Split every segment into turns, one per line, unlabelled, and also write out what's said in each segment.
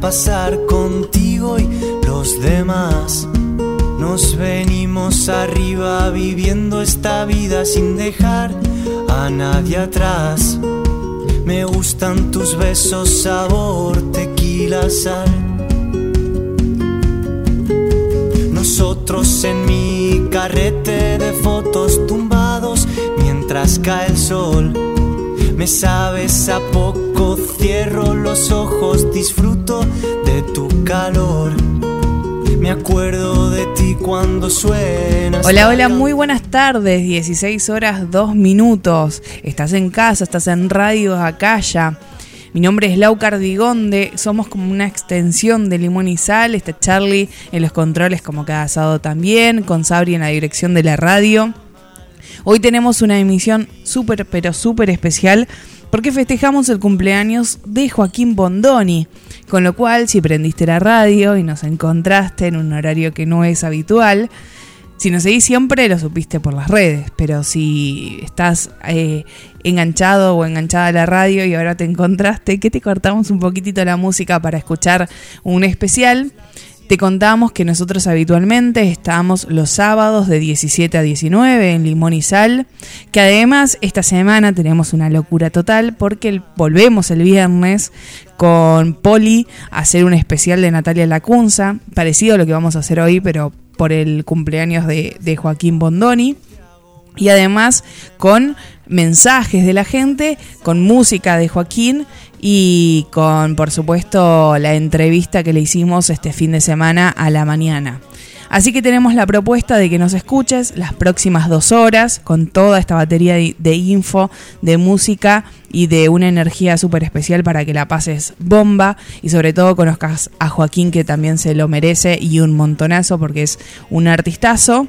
pasar contigo y los demás. Nos venimos arriba viviendo esta vida sin dejar a nadie atrás. Me gustan tus besos, sabor, tequila, sal. Nosotros en mi carrete de fotos tumbados mientras cae el sol. Me sabes a poco, cierro los ojos, disfruto de tu calor. Me acuerdo de ti cuando suenas.
Hola, hola, muy buenas tardes. 16 horas 2 minutos. Estás en casa, estás en Radio Acaya. Mi nombre es Lau Cardigonde, somos como una extensión de Limón y Sal. Está Charlie en los controles como cada sábado también, con Sabri en la dirección de la radio. Hoy tenemos una emisión súper, pero súper especial porque festejamos el cumpleaños de Joaquín Bondoni. Con lo cual, si prendiste la radio y nos encontraste en un horario que no es habitual, si nos seguís siempre lo supiste por las redes, pero si estás eh, enganchado o enganchada a la radio y ahora te encontraste, que te cortamos un poquitito la música para escuchar un especial, te contamos que nosotros habitualmente estamos los sábados de 17 a 19 en Limón y Sal, que además esta semana tenemos una locura total porque volvemos el viernes con Poli a hacer un especial de Natalia Lacunza, parecido a lo que vamos a hacer hoy, pero por el cumpleaños de, de Joaquín Bondoni. Y además con mensajes de la gente, con música de Joaquín y con, por supuesto, la entrevista que le hicimos este fin de semana a la mañana. Así que tenemos la propuesta de que nos escuches las próximas dos horas con toda esta batería de, info, de música y de una energía súper especial para que la pases bomba y sobre todo conozcas a Joaquín que también se lo merece y un montonazo porque es un artistazo.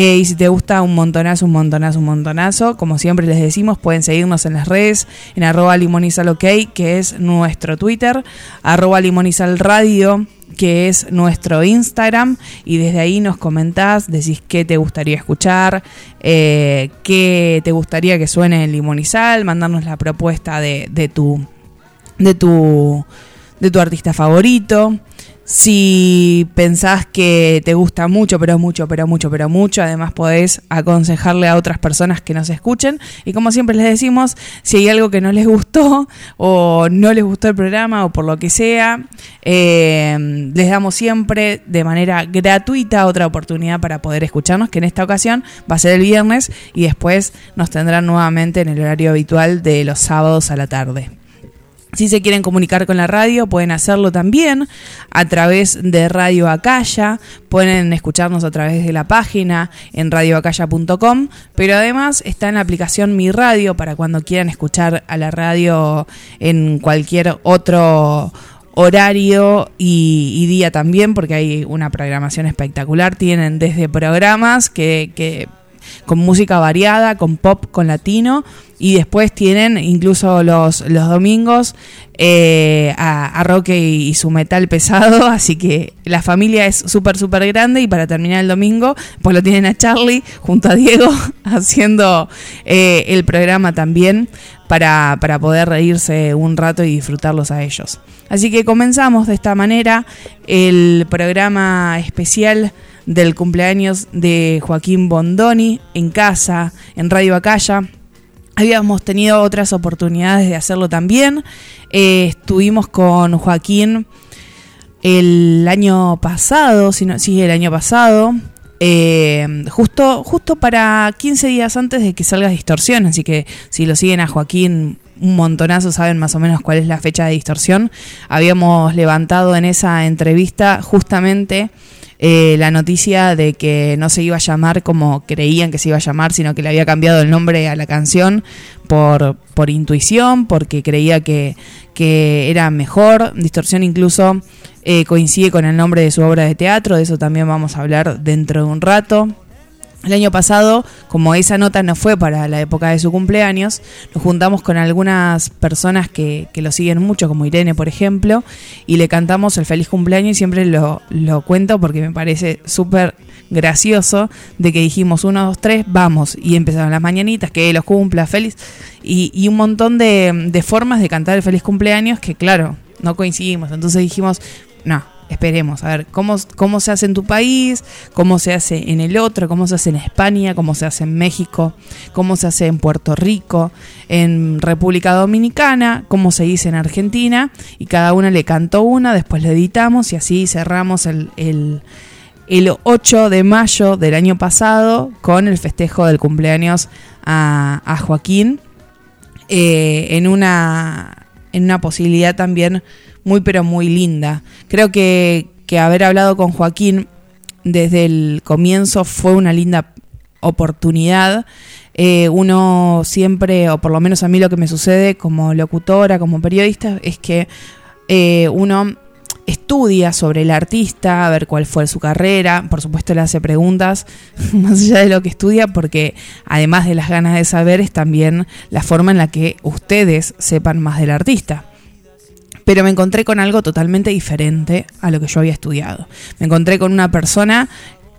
Eh, y si te gusta un montonazo, un montonazo, un montonazo, como siempre les decimos, pueden seguirnos en las redes, en arroba limonizalok, que es nuestro Twitter, arroba limonizalradio, que es nuestro Instagram, y desde ahí nos comentás, decís qué te gustaría escuchar, eh, qué te gustaría que suene en Limonizal, mandarnos la propuesta de, de tu de tu de tu artista favorito. Si pensás que te gusta mucho, pero mucho, pero mucho, pero mucho, además podés aconsejarle a otras personas que nos escuchen. Y como siempre les decimos, si hay algo que no les gustó o no les gustó el programa o por lo que sea, eh, les damos siempre de manera gratuita otra oportunidad para poder escucharnos, que en esta ocasión va a ser el viernes y después nos tendrán nuevamente en el horario habitual de los sábados a la tarde. Si se quieren comunicar con la radio, pueden hacerlo también a través de Radio Acaya, pueden escucharnos a través de la página en radioacaya.com, pero además está en la aplicación Mi Radio para cuando quieran escuchar a la radio en cualquier otro horario y, día también, porque hay una programación espectacular. Tienen desde programas que, que con música variada, con pop, con latino. Y después tienen incluso los, los domingos eh, a, Roque y, su metal pesado. Así que la familia es súper, súper grande. Y para terminar el domingo, pues lo tienen a Charlie junto a Diego haciendo eh, el programa también para, para poder reírse un rato y disfrutarlos a ellos. Así que comenzamos de esta manera el programa especial del cumpleaños de Joaquín Bondoni en casa, en Radio Acaya. Habíamos tenido otras oportunidades de hacerlo también. Eh, estuvimos con Joaquín el año pasado, si no, sí, el año pasado, eh, justo, justo para 15 días antes de que salga Distorsión. Así que si lo siguen a Joaquín un montonazo, saben más o menos cuál es la fecha de Distorsión. Habíamos levantado en esa entrevista justamente eh, la noticia de que no se iba a llamar como creían que se iba a llamar, sino que le había cambiado el nombre a la canción por, por intuición, porque creía que, que era mejor. Distorsión incluso eh, coincide con el nombre de su obra de teatro, de eso también vamos a hablar dentro de un rato. El año pasado, como esa nota no fue para la época de su cumpleaños, nos juntamos con algunas personas que, que lo siguen mucho, como Irene, por ejemplo, y le cantamos el feliz cumpleaños y siempre lo, lo cuento porque me parece súper gracioso de que dijimos uno, dos, tres, vamos, y empezaron las mañanitas, que los cumpla, feliz, y, y un montón de, de formas de cantar el feliz cumpleaños que, claro, no coincidimos. Entonces dijimos, no, esperemos, a ver cómo, cómo se hace en tu país, cómo se hace en el otro, cómo se hace en España, cómo se hace en México, cómo se hace en Puerto Rico, en República Dominicana, cómo se dice en Argentina, y cada una le cantó una, después le editamos y así cerramos el, el, 8 de mayo del año pasado con el festejo del cumpleaños a, Joaquín eh, en, una, en una posibilidad también muy pero muy linda. Creo que, haber hablado con Joaquín desde el comienzo fue una linda oportunidad. Eh, uno siempre, o por lo menos a mí lo que me sucede como locutora, como periodista, es que eh, uno estudia sobre el artista, a ver cuál fue su carrera, por supuesto le hace preguntas más allá de lo que estudia, porque además de las ganas de saber es también la forma en la que ustedes sepan más del artista pero me encontré con algo totalmente diferente a lo que yo había estudiado. Me encontré con una persona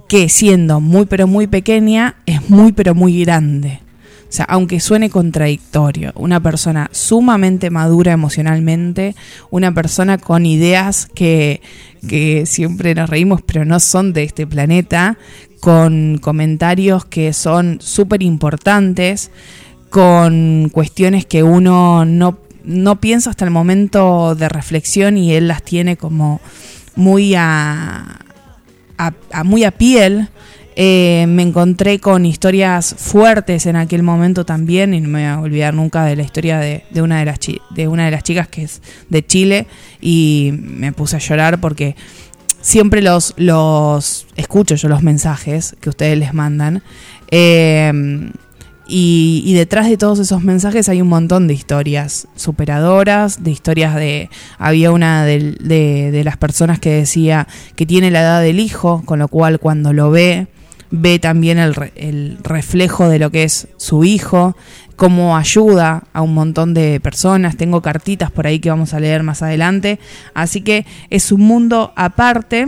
que siendo muy pero muy pequeña es muy pero muy grande. O sea, aunque suene contradictorio, una persona sumamente madura emocionalmente, una persona con ideas que, que siempre nos reímos, pero no son de este planeta, con comentarios que son súper importantes, con cuestiones que uno no no pienso hasta el momento de reflexión y él las tiene como muy a, muy a piel. Eh, me encontré con historias fuertes en aquel momento también y no me voy a olvidar nunca de la historia de, una, de, las de una de las chicas que es de Chile y me puse a llorar porque siempre los, los escucho yo los mensajes que ustedes les mandan. Eh, y, detrás de todos esos mensajes hay un montón de historias superadoras, de historias de... Había una de, las personas que decía que tiene la edad del hijo, con lo cual cuando lo ve, ve también el reflejo de lo que es su hijo, cómo ayuda a un montón de personas. Tengo cartitas por ahí que vamos a leer más adelante. Así que es un mundo aparte.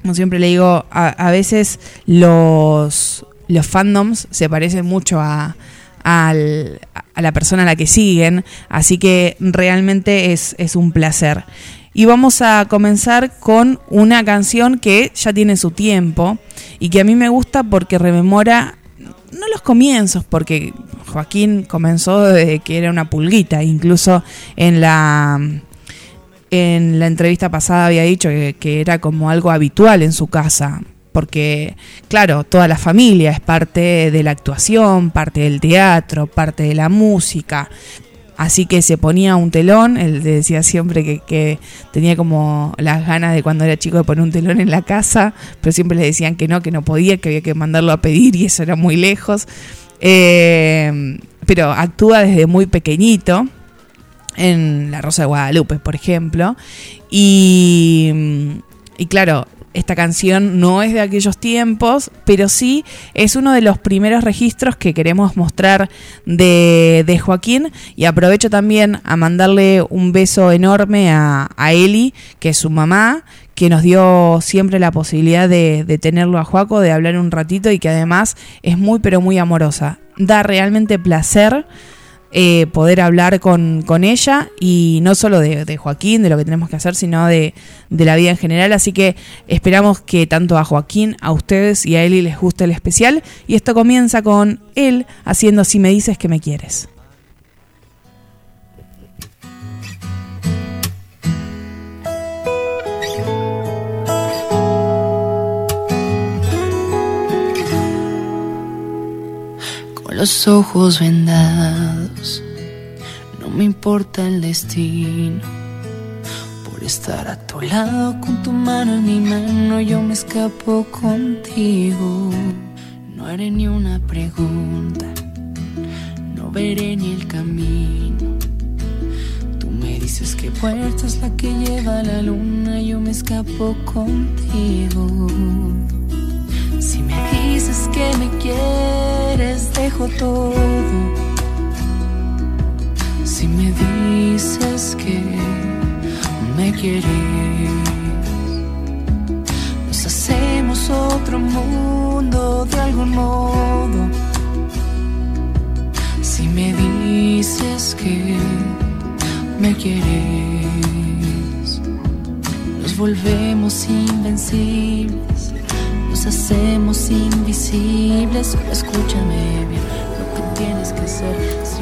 Como siempre le digo, a veces los, los fandoms se parecen mucho a, la persona a la que siguen, así que realmente es, un placer. Y vamos a comenzar con una canción que ya tiene su tiempo y que a mí me gusta porque rememora, no los comienzos, porque Joaquín comenzó desde que era una pulguita, incluso en la, en la entrevista pasada había dicho que era como algo habitual en su casa, porque, claro, toda la familia es parte de la actuación, parte del teatro, parte de la música. Así que se ponía un telón, él decía siempre que, tenía como las ganas de cuando era chico de poner un telón en la casa, pero siempre le decían que no, que no podía, que había que mandarlo a pedir y eso era muy lejos. Eh, pero actúa desde muy pequeñito, en La Rosa de Guadalupe, por ejemplo. Y, y claro, esta canción no es de aquellos tiempos, pero sí es uno de los primeros registros que queremos mostrar de, de Joaquín. Y aprovecho también a mandarle un beso enorme a, a Eli, que es su mamá, que nos dio siempre la posibilidad de, de, tenerlo a Joaco, de hablar un ratito y que además es muy pero muy amorosa. Da realmente placer eh, poder hablar con, ella y no solo de, Joaquín, de lo que tenemos que hacer, sino de, de, la vida en general. Así que esperamos que tanto a Joaquín, a ustedes y a Eli les guste el especial. Y esto comienza con él haciendo Si me dices que me quieres.
los ojos vendados. No me importa el destino. Por estar a tu lado con tu mano en mi mano, yo me escapo contigo. No haré ni una pregunta, no veré ni el camino. Tú me dices que puerta es la que lleva la luna, yo me escapo contigo. Si me dices que me quieres, dejo todo. Si me dices que me quieres, nos hacemos otro mundo de algún modo. Si me dices que me quieres. Nos volvemos invencibles, nos hacemos invisibles. escúchame bien, lo que tienes que hacer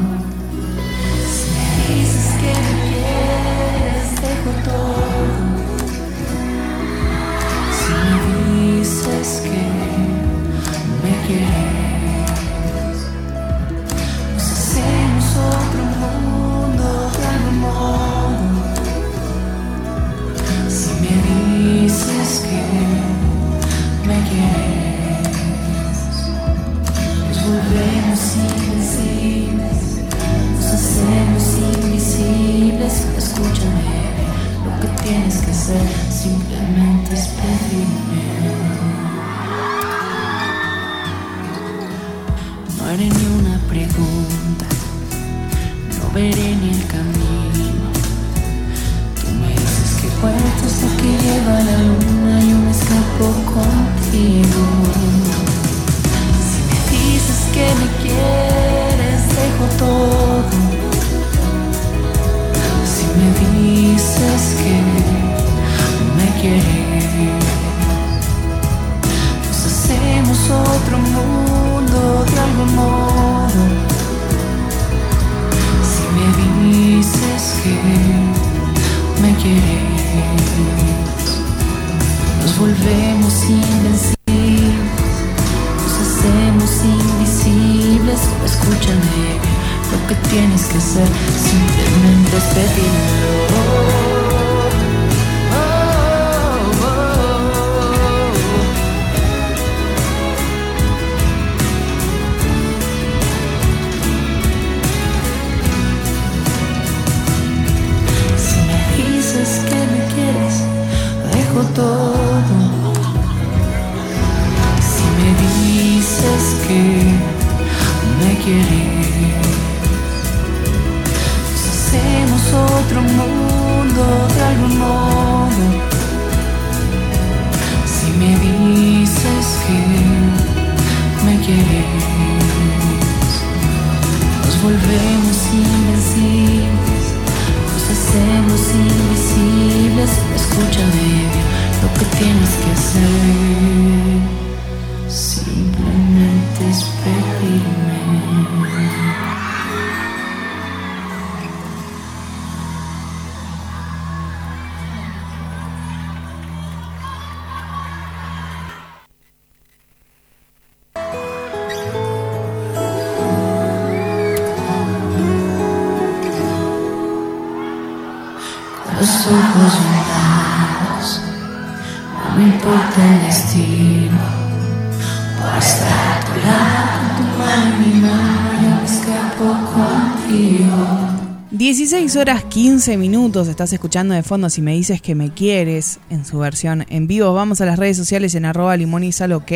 horas 15 minutos estás escuchando de fondo si me dices que me quieres en su versión en vivo. Vamos a las redes sociales en arroba limón y sal ok.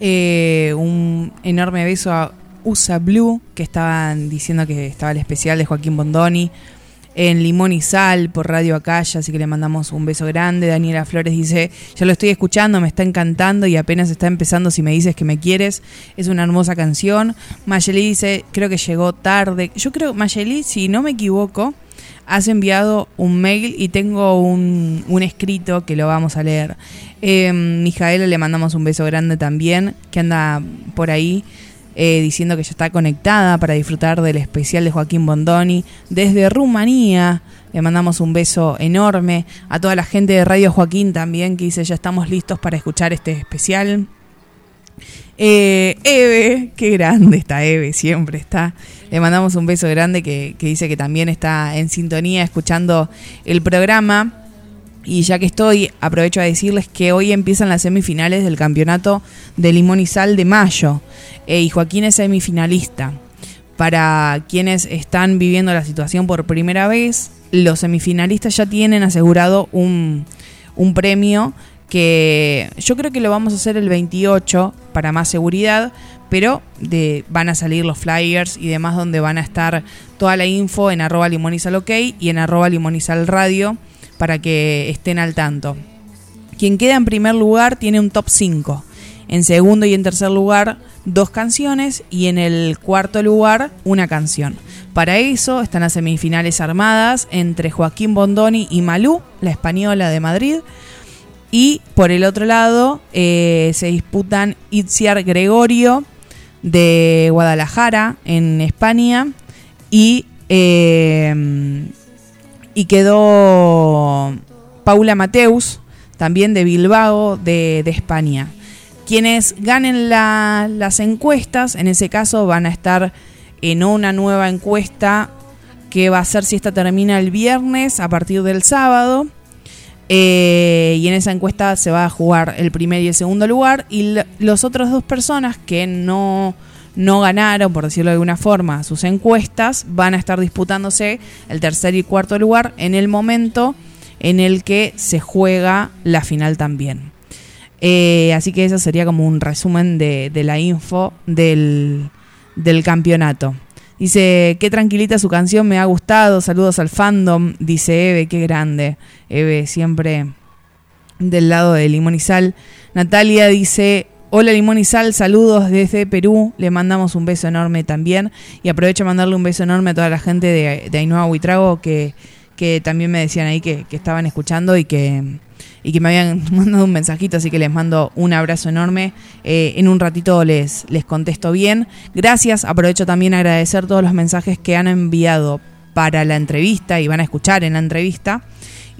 Eh, un enorme beso a USA Blue que estaban diciendo que estaba el especial de Joaquín Bondoni en Limón y Sal por Radio Acaya, así que le mandamos un beso grande. Daniela Flores dice, yo lo estoy escuchando, me está encantando y apenas está empezando si me dices que me quieres. Es una hermosa canción. Mayeli dice, creo que llegó tarde. Yo creo, Mayeli, si no me equivoco, has enviado un mail y tengo un, escrito que lo vamos a leer. Eh, Mijaela le mandamos un beso grande también, que anda por ahí. Eh, diciendo que ya está conectada para disfrutar del especial de Joaquín Bondoni desde Rumanía. Le mandamos un beso enorme a toda la gente de Radio Joaquín también que dice ya estamos listos para escuchar este especial. Eh, Eve, qué grande está Eve, siempre está. Le mandamos un beso grande que, que dice que también está en sintonía escuchando el programa. Y ya que estoy, aprovecho a decirles que hoy empiezan las semifinales del campeonato de Limón y Sal de mayo. Y Joaquín es semifinalista. para quienes están viviendo la situación por primera vez, los semifinalistas ya tienen asegurado un, un premio que yo creo que lo vamos a hacer el 28 para más seguridad, pero de, van a salir los flyers y demás donde van a estar toda la info en arroba limonizalok y en arroba limonizalradio para que estén al tanto. Quien queda en primer lugar tiene un top 5. En segundo y en tercer lugar, dos canciones y en el cuarto lugar, una canción. Para eso están las semifinales armadas entre Joaquín Bondoni y Malú, la española de Madrid. Y por el otro lado eh, se disputan Itziar Gregorio de Guadalajara en España y, eh, y quedó Paula Mateus también de Bilbao de, España. Quienes ganen las encuestas, en ese caso van a estar en una nueva encuesta que va a ser si esta termina el viernes a partir del sábado eh, y en esa encuesta se va a jugar el primer y el segundo lugar. Y los otros dos personas que no, no ganaron, por decirlo de alguna forma, sus encuestas, van a estar disputándose el tercer y cuarto lugar en el momento en el que se juega la final también. Eh, así que eso sería como un resumen de, la info del, del campeonato. Dice, qué tranquilita su canción, me ha gustado, saludos al fandom, dice Eve, qué grande. Eve siempre del lado de Limón y Sal. Natalia dice, hola Limón y Sal, saludos desde Perú, le mandamos un beso enorme también. Y aprovecho a mandarle un beso enorme a toda la gente de, de Ainhoa Huitrago que, que también me decían ahí que estaban escuchando y que y que me habían mandado un mensajito, así que les mando un abrazo enorme. Eh, en un ratito les, les contesto bien. Gracias, aprovecho también agradecer todos los mensajes que han enviado para la entrevista y van a escuchar en la entrevista.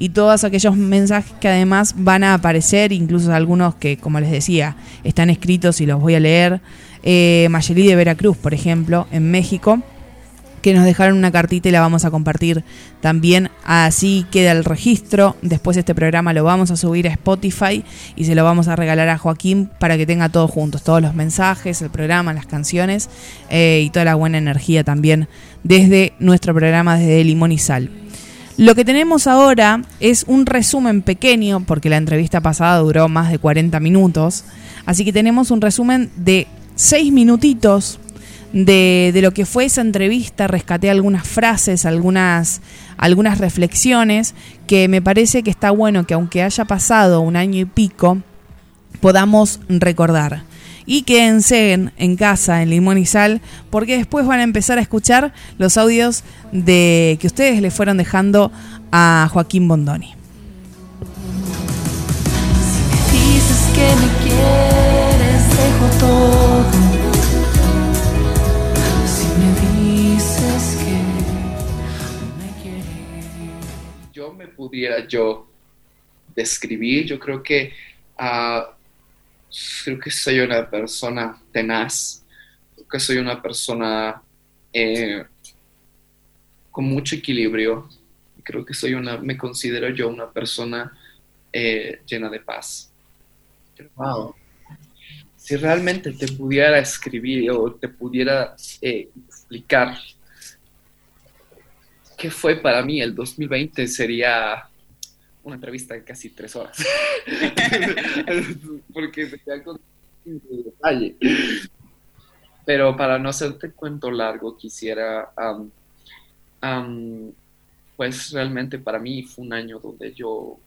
Y todos aquellos mensajes que además van a aparecer, incluso algunos que, como les decía, están escritos y los voy a leer. Eh, Mayeli de Veracruz, por ejemplo, en México que nos dejaron una cartita y la vamos a compartir también. Así queda el registro. Después este programa lo vamos a subir a Spotify y se lo vamos a regalar a Joaquín para que tenga todos juntos, todos los mensajes, el programa, las canciones eh, y toda la buena energía también desde nuestro programa desde Limón y Sal. Lo que tenemos ahora es un resumen pequeño, porque la entrevista pasada duró más de 40 minutos. Así que tenemos un resumen de 6 minutitos de, lo que fue esa entrevista, rescaté algunas frases, algunas, algunas reflexiones que me parece que está bueno que aunque haya pasado un año y pico, podamos recordar. Y quédense en, en, casa, en Limón y Sal, porque después van a empezar a escuchar los audios de que ustedes le fueron dejando a Joaquín Bondoni. dices que me quieres, dejo todo
pudiera yo describir, yo creo que, ah, creo que soy una persona tenaz, creo que soy una persona eh, con mucho equilibrio, creo que soy una, me considero yo una persona eh, llena de paz. Wow. Si realmente te pudiera escribir o te pudiera eh, explicar ¿qué fue para mí el 2020? Sería una entrevista de casi tres horas. Porque se con detalle. Pero para no hacerte cuento largo, quisiera, pues realmente para mí fue un año donde yo,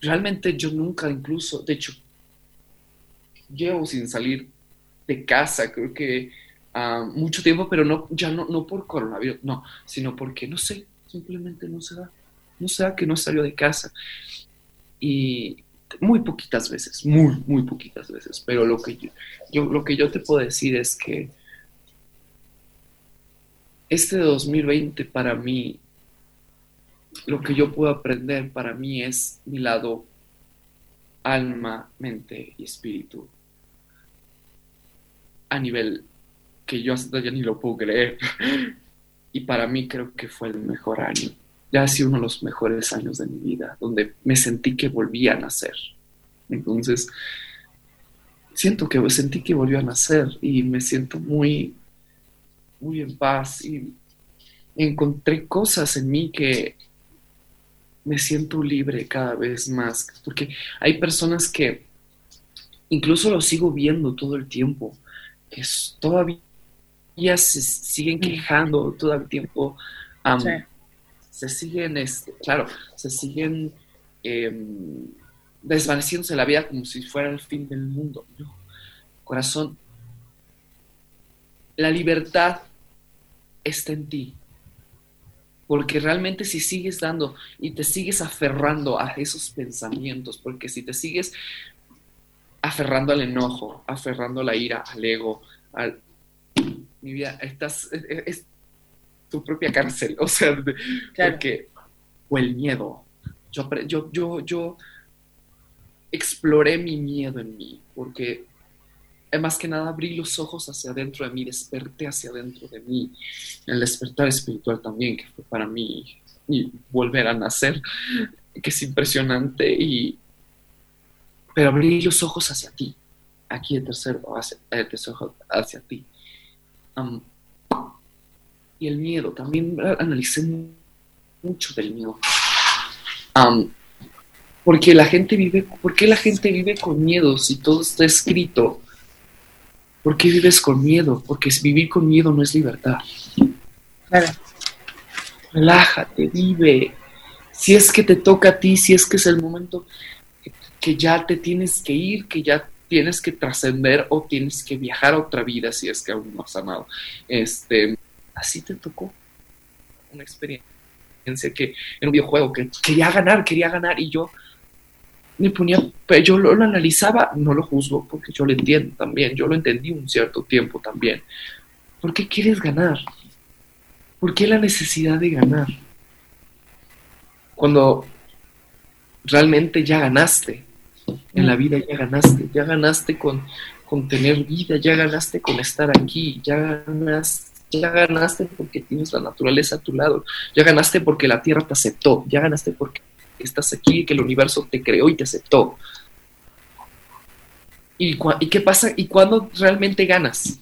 realmente yo nunca incluso, de hecho, llevo sin salir de casa, creo que mucho tiempo, pero no, ya no, no por coronavirus, no, sino porque no sé, simplemente no se da, no se da que no salió de casa. Y muy poquitas veces, muy, muy poquitas veces, pero lo que yo, lo que yo te puedo decir es que este 2020 para mí, lo que yo puedo aprender para mí es mi lado alma, mente y espíritu a nivel que yo hasta ya ni lo puedo creer. Y para mí creo que fue el mejor año. Ya ha sido uno de los mejores años de mi vida, donde me sentí que volvía a nacer. Entonces, siento que sentí que volvió a nacer y me siento muy, muy en paz y encontré cosas en mí que me siento libre cada vez más, porque hay personas que incluso lo sigo viendo todo el tiempo, que todavía se siguen quejando todo el tiempo, se siguen, este, claro, se siguen em, desvaneciéndose la vida como si fuera el fin del mundo. corazón, la libertad está en ti. Porque realmente si sigues dando y te sigues aferrando a esos pensamientos, porque si te sigues aferrando al enojo, aferrando a la ira, al ego, al... Mi vida, estás... Es, tu propia cárcel, o sea, porque... O el miedo. Yo, yo, yo, yo exploré mi miedo en mí, porque más que nada abrí los ojos hacia adentro de mí, desperté hacia adentro de mí, el despertar espiritual también, que fue para mí y volver a nacer, que es impresionante, y, pero abrí los ojos hacia ti, aquí el tercero, hacia, el tercero hacia ti. Y el miedo, también analicé mucho del miedo. porque la gente vive, ¿por qué la gente vive con miedo si todo está escrito? ¿Por qué vives con miedo? Porque vivir con miedo no es libertad. Claro. Relájate, vive. Si es que te toca a ti, si es que es el momento que, ya te tienes que ir, que ya tienes que trascender o tienes que viajar a otra vida si es que aún no has amado. Este, así te tocó una experiencia que en un videojuego que quería ganar, quería ganar y yo me ponía, yo lo, analizaba, no lo juzgo, porque yo lo entiendo también, yo lo entendí un cierto tiempo también. ¿Por qué quieres ganar? ¿Por qué la necesidad de ganar? Cuando realmente ya ganaste, en la vida ya ganaste, ya ganaste con, con tener vida, ya ganaste con estar aquí, ya ganaste, ya ganaste porque tienes la naturaleza a tu lado, ya ganaste porque la tierra te aceptó, ya ganaste porque que estás aquí, que el universo te creó y te aceptó. ¿Y, ¿Y qué pasa? ¿Y cuándo realmente ganas?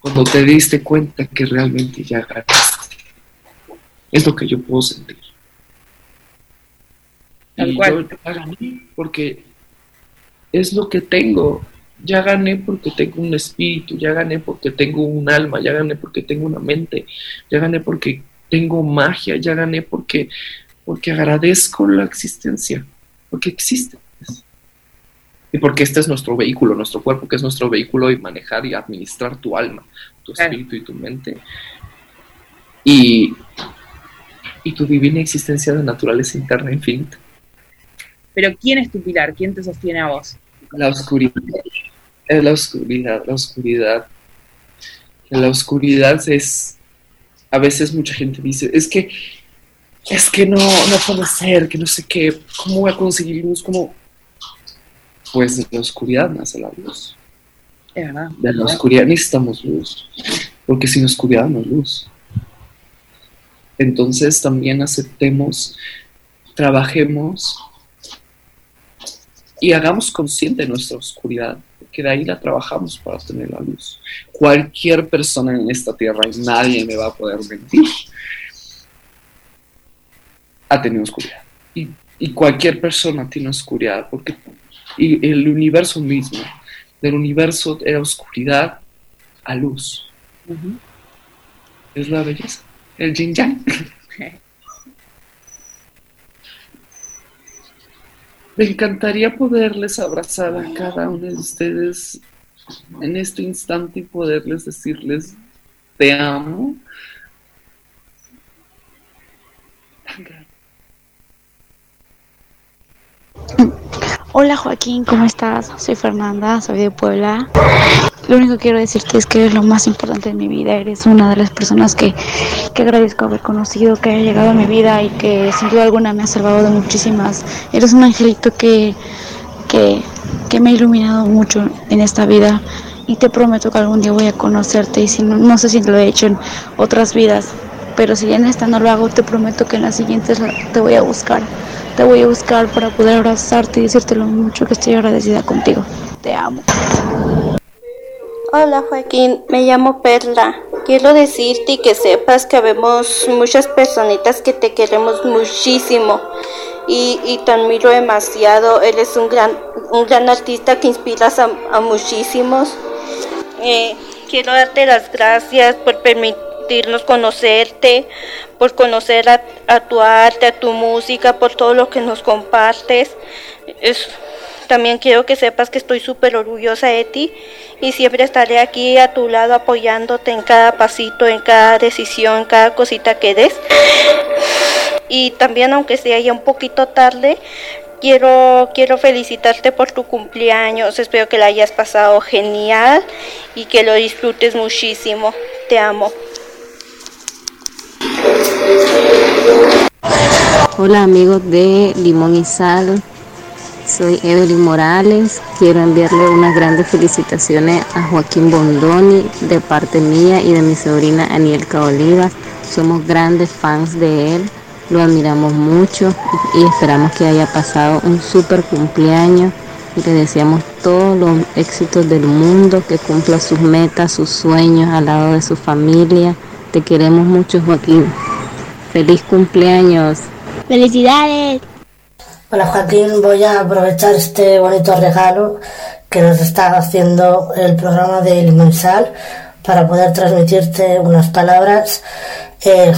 Cuando te diste cuenta que realmente ya ganaste. Es lo que yo puedo sentir. y yo ya gané porque es lo que tengo. Ya gané porque tengo un espíritu, ya gané porque tengo un alma, ya gané porque tengo una mente, ya gané porque tengo magia, ya gané porque porque agradezco la existencia, porque existe. Y porque este es nuestro vehículo, nuestro cuerpo, que es nuestro vehículo y manejar y administrar tu alma, tu espíritu y tu mente. Y, y tu divina existencia de naturaleza interna infinita.
Pero ¿quién es tu pilar? ¿Quién te sostiene a vos?
La oscuridad. Es la oscuridad, la oscuridad. La oscuridad es, a veces mucha gente dice, es que es que no, no puede ser, que no sé qué, ¿cómo voy a conseguir luz? ¿Cómo? Pues de la oscuridad nace la luz. De la oscuridad necesitamos luz, porque sin oscuridad no hay luz. Entonces también aceptemos, trabajemos y hagamos consciente nuestra oscuridad, porque de ahí la trabajamos para tener la luz. Cualquier persona en esta tierra, y nadie me va a poder mentir, ha tenido oscuridad. Y, cualquier persona tiene oscuridad, porque y el universo mismo, del universo era oscuridad a luz. Es la belleza, el yin yang. Me encantaría poderles abrazar a cada uno de ustedes en este instante y poderles decirles te amo.
Hola Joaquín, ¿cómo estás? Soy Fernanda, soy de Puebla. Lo único que quiero decirte es que eres lo más importante en mi vida. Eres una de las personas que, que agradezco haber conocido, que haya llegado a mi vida y que sin duda alguna me ha salvado de muchísimas. Eres un angelito que, que, que me ha iluminado mucho en esta vida y te prometo que algún día voy a conocerte y si no, no sé si lo he hecho en otras vidas, pero si en esta no lo hago, te prometo que en las siguientes te voy a buscar te voy a buscar para poder abrazarte y decirte lo mucho que estoy agradecida contigo. Te amo.
Hola Joaquín, me llamo Perla. quiero decirte que sepas que vemos muchas personitas que te queremos muchísimo y, y te admiro demasiado. Eres un gran, un gran artista que inspiras a, muchísimos. Eh, quiero darte las gracias por permitirnos conocerte, por conocer a, a, tu arte, a tu música, por todo lo que nos compartes. Es, también quiero que sepas que estoy súper orgullosa de ti y siempre estaré aquí a tu lado apoyándote en cada pasito, en cada decisión, en cada cosita que des. Y también aunque sea ya un poquito tarde, quiero, quiero felicitarte por tu cumpleaños. Espero que la hayas pasado genial y que lo disfrutes muchísimo. Te amo.
Hola amigos de Limón y Sal. Soy Evelyn Morales. Quiero enviarle unas grandes felicitaciones a Joaquín Bondoni de parte mía y de mi sobrina Anielka Olivas. Somos grandes fans de él, lo admiramos mucho y esperamos que haya pasado un super cumpleaños y le deseamos todos los éxitos del mundo, que cumpla sus metas, sus sueños al lado de su familia. Te queremos mucho Joaquín. Feliz cumpleaños.
Felicidades.
Hola Joaquín, voy a aprovechar este bonito regalo que nos está haciendo el programa de Limonsal para poder transmitirte unas palabras. Eh,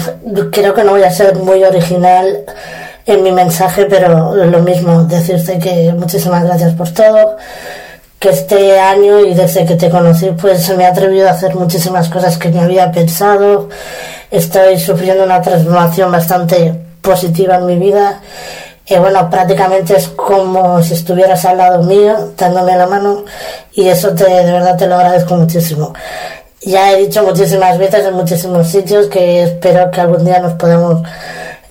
creo que no voy a ser muy original en mi mensaje, pero lo mismo, decirte que muchísimas gracias por todo, que este año y desde que te conocí pues me he atrevido a hacer muchísimas cosas que no había pensado, estoy sufriendo una transformación bastante positiva en mi vida y bueno, prácticamente es como si estuvieras al lado mío, dándome la mano, y eso te, de verdad te lo agradezco muchísimo. Ya he dicho muchísimas veces en muchísimos sitios que espero que algún día nos podamos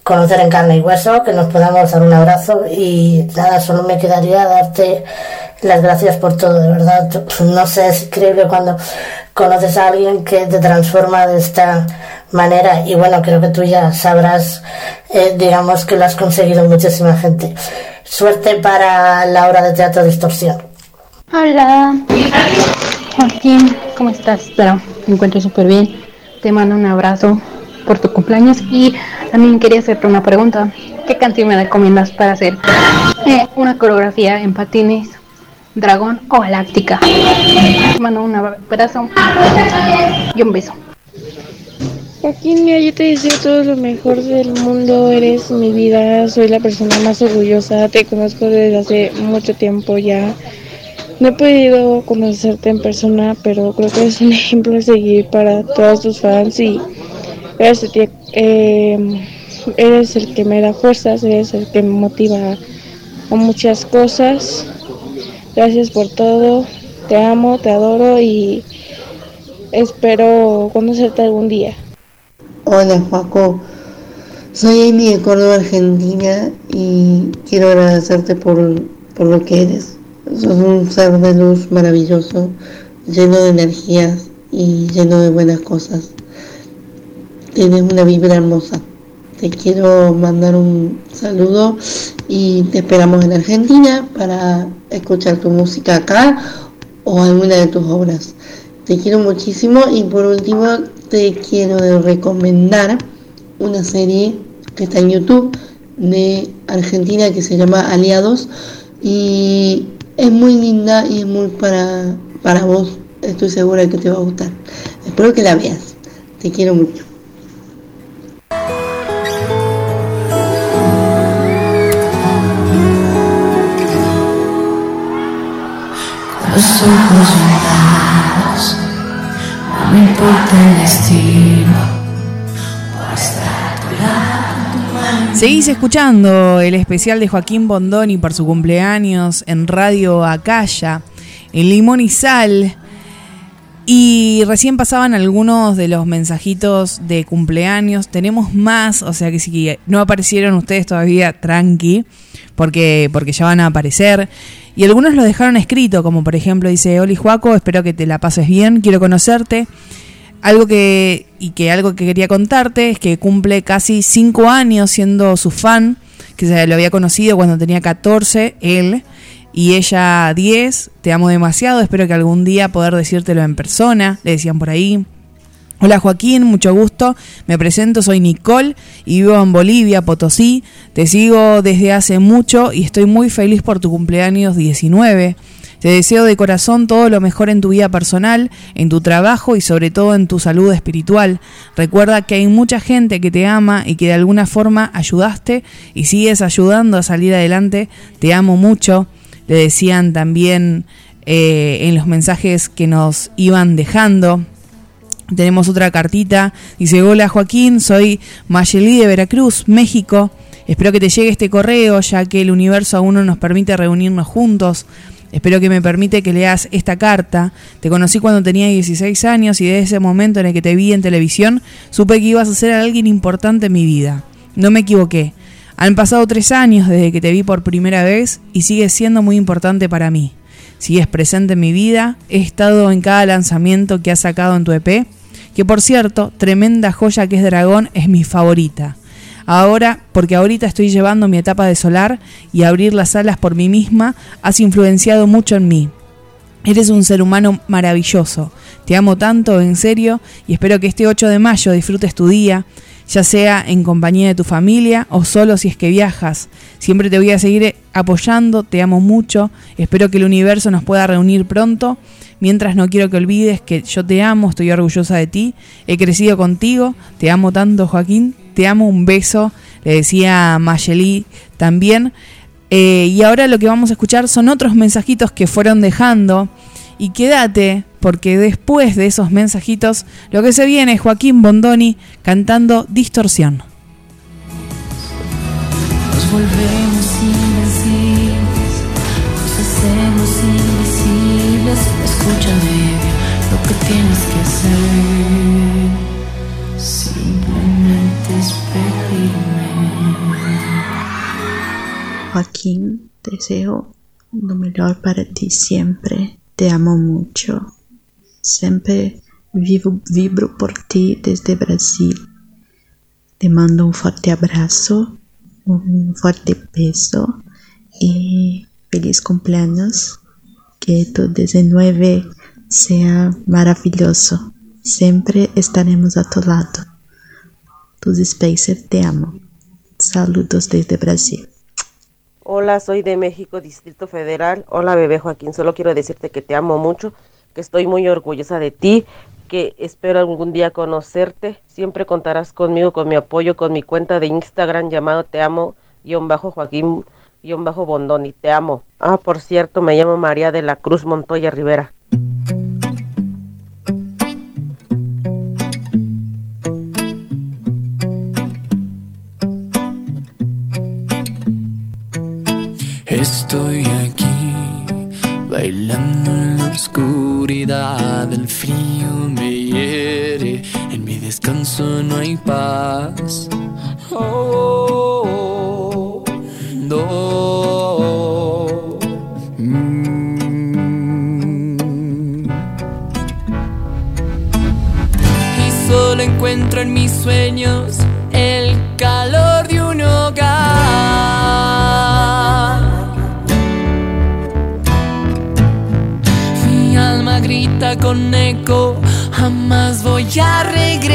conocer en carne y hueso, que nos podamos dar un abrazo y nada, solo me quedaría darte las gracias por todo, de verdad. No sé, es increíble cuando conoces a alguien que te transforma de esta manera y bueno, creo que tú ya sabrás, eh, digamos que lo has conseguido muchísima gente. Suerte para la obra de teatro Distorsión.
Hola, Joaquín, ¿cómo estás? Espero me encuentres súper bien. Te mando un abrazo por tu cumpleaños y también quería hacerte una pregunta. ¿Qué canción me recomiendas para hacer eh, una coreografía en patines, dragón o galáctica? Te mando un abrazo y un beso.
Joaquín, mira, yo te deseo todo lo mejor del mundo, eres mi vida, soy la persona más orgullosa, te conozco desde hace mucho tiempo ya. No he podido conocerte en persona, pero creo que es un ejemplo a seguir para todos tus fans y eres el, eh, eres el que me da fuerzas, eres el que me motiva a muchas cosas. Gracias por todo, te amo, te adoro y espero conocerte algún día.
Hola Juaco, soy Amy de Córdoba, Argentina y quiero agradecerte por, lo que eres. Sos un ser de luz maravilloso, lleno de energías y lleno de buenas cosas. Tienes una vibra hermosa. Te quiero mandar un saludo y te esperamos en Argentina para escuchar tu música acá o alguna de tus obras. Te quiero muchísimo y por último te quiero recomendar una serie que está en YouTube de Argentina que se llama Aliados y es muy linda y es muy para, para vos. Estoy segura que te va a gustar. Espero que la veas. Te quiero mucho.
Importa. Seguís escuchando el especial de Joaquín Bondoni por su cumpleaños en Radio Acaya, en Limón y Sal. Y recién pasaban algunos de los mensajitos de cumpleaños. Tenemos más, o sea que si no aparecieron ustedes todavía, tranqui, porque, porque ya van a aparecer. Y algunos lo dejaron escrito, como por ejemplo dice Oli Juaco, espero que te la pases bien, quiero conocerte. Algo que, y que algo que quería contarte es que cumple casi cinco años siendo su fan, que se lo había conocido cuando tenía 14, él, y ella 10. Te amo demasiado, espero que algún día poder decírtelo en persona, le decían por ahí. Hola Joaquín, mucho gusto. Me presento, soy Nicole y vivo en Bolivia, Potosí. Te sigo desde hace mucho y estoy muy feliz por tu cumpleaños 19. Te deseo de corazón todo lo mejor en tu vida personal, en tu trabajo y sobre todo en tu salud espiritual. Recuerda que hay mucha gente que te ama y que de alguna forma ayudaste y sigues ayudando a salir adelante. Te amo mucho. Le decían también eh, en los mensajes que nos iban dejando. Tenemos otra cartita. Dice, hola Joaquín, soy Mayeli de Veracruz, México. Espero que te llegue este correo, ya que el universo aún no nos permite reunirnos juntos. Espero que me permite que leas esta carta. Te conocí cuando tenía 16 años y desde ese momento en el que te vi en televisión supe que ibas a ser alguien importante en mi vida. No me equivoqué. Han pasado tres años desde que te vi por primera vez y sigues siendo muy importante para mí. Sigues presente en mi vida, he estado en cada lanzamiento que has sacado en tu EP que por cierto, tremenda joya que es Dragón es mi favorita. Ahora, porque ahorita estoy llevando mi etapa de solar y abrir las alas por mí misma, has influenciado mucho en mí. Eres un ser humano maravilloso. Te amo tanto, en serio, y espero que este 8 de mayo disfrutes tu día, ya sea en compañía de tu familia o solo si es que viajas. Siempre te voy a seguir apoyando, te amo mucho, espero que el universo nos pueda reunir pronto Mientras no quiero que olvides que yo te amo, estoy orgullosa de ti, he crecido contigo, te amo tanto Joaquín, te amo, un beso, le decía Mayeli también. Eh, y ahora lo que vamos a escuchar son otros mensajitos que fueron dejando. Y quédate, porque después de esos mensajitos, lo que se viene es Joaquín Bondoni cantando Distorsión.
Nos volvemos invencibles, nos hacemos invisibles. Escúchame lo que tienes que hacer. Simplemente es
Joaquín, deseo lo mejor para ti siempre. Te amo mucho. Siempre vivo, vibro por ti desde Brasil. Te mando un fuerte abrazo, un fuerte beso y feliz cumpleaños. Que tu 19 sea maravilloso. Siempre estaremos a tu lado. Tus Spacer, te amo. Saludos desde Brasil.
Hola, soy de México, Distrito Federal. Hola, bebé Joaquín. Solo quiero decirte que te amo mucho, que estoy muy orgullosa de ti, que espero algún día conocerte. Siempre contarás conmigo, con mi apoyo, con mi cuenta de Instagram llamado Te Amo, guion bajo Joaquín, guion bajo Bondoni. Te amo. Ah, por cierto, me llamo María de la Cruz Montoya Rivera.
Estoy aquí, bailando en la oscuridad, el frío me hiere, en mi descanso no hay paz. Oh, no. Mm. Y solo encuentro en mis sueños voy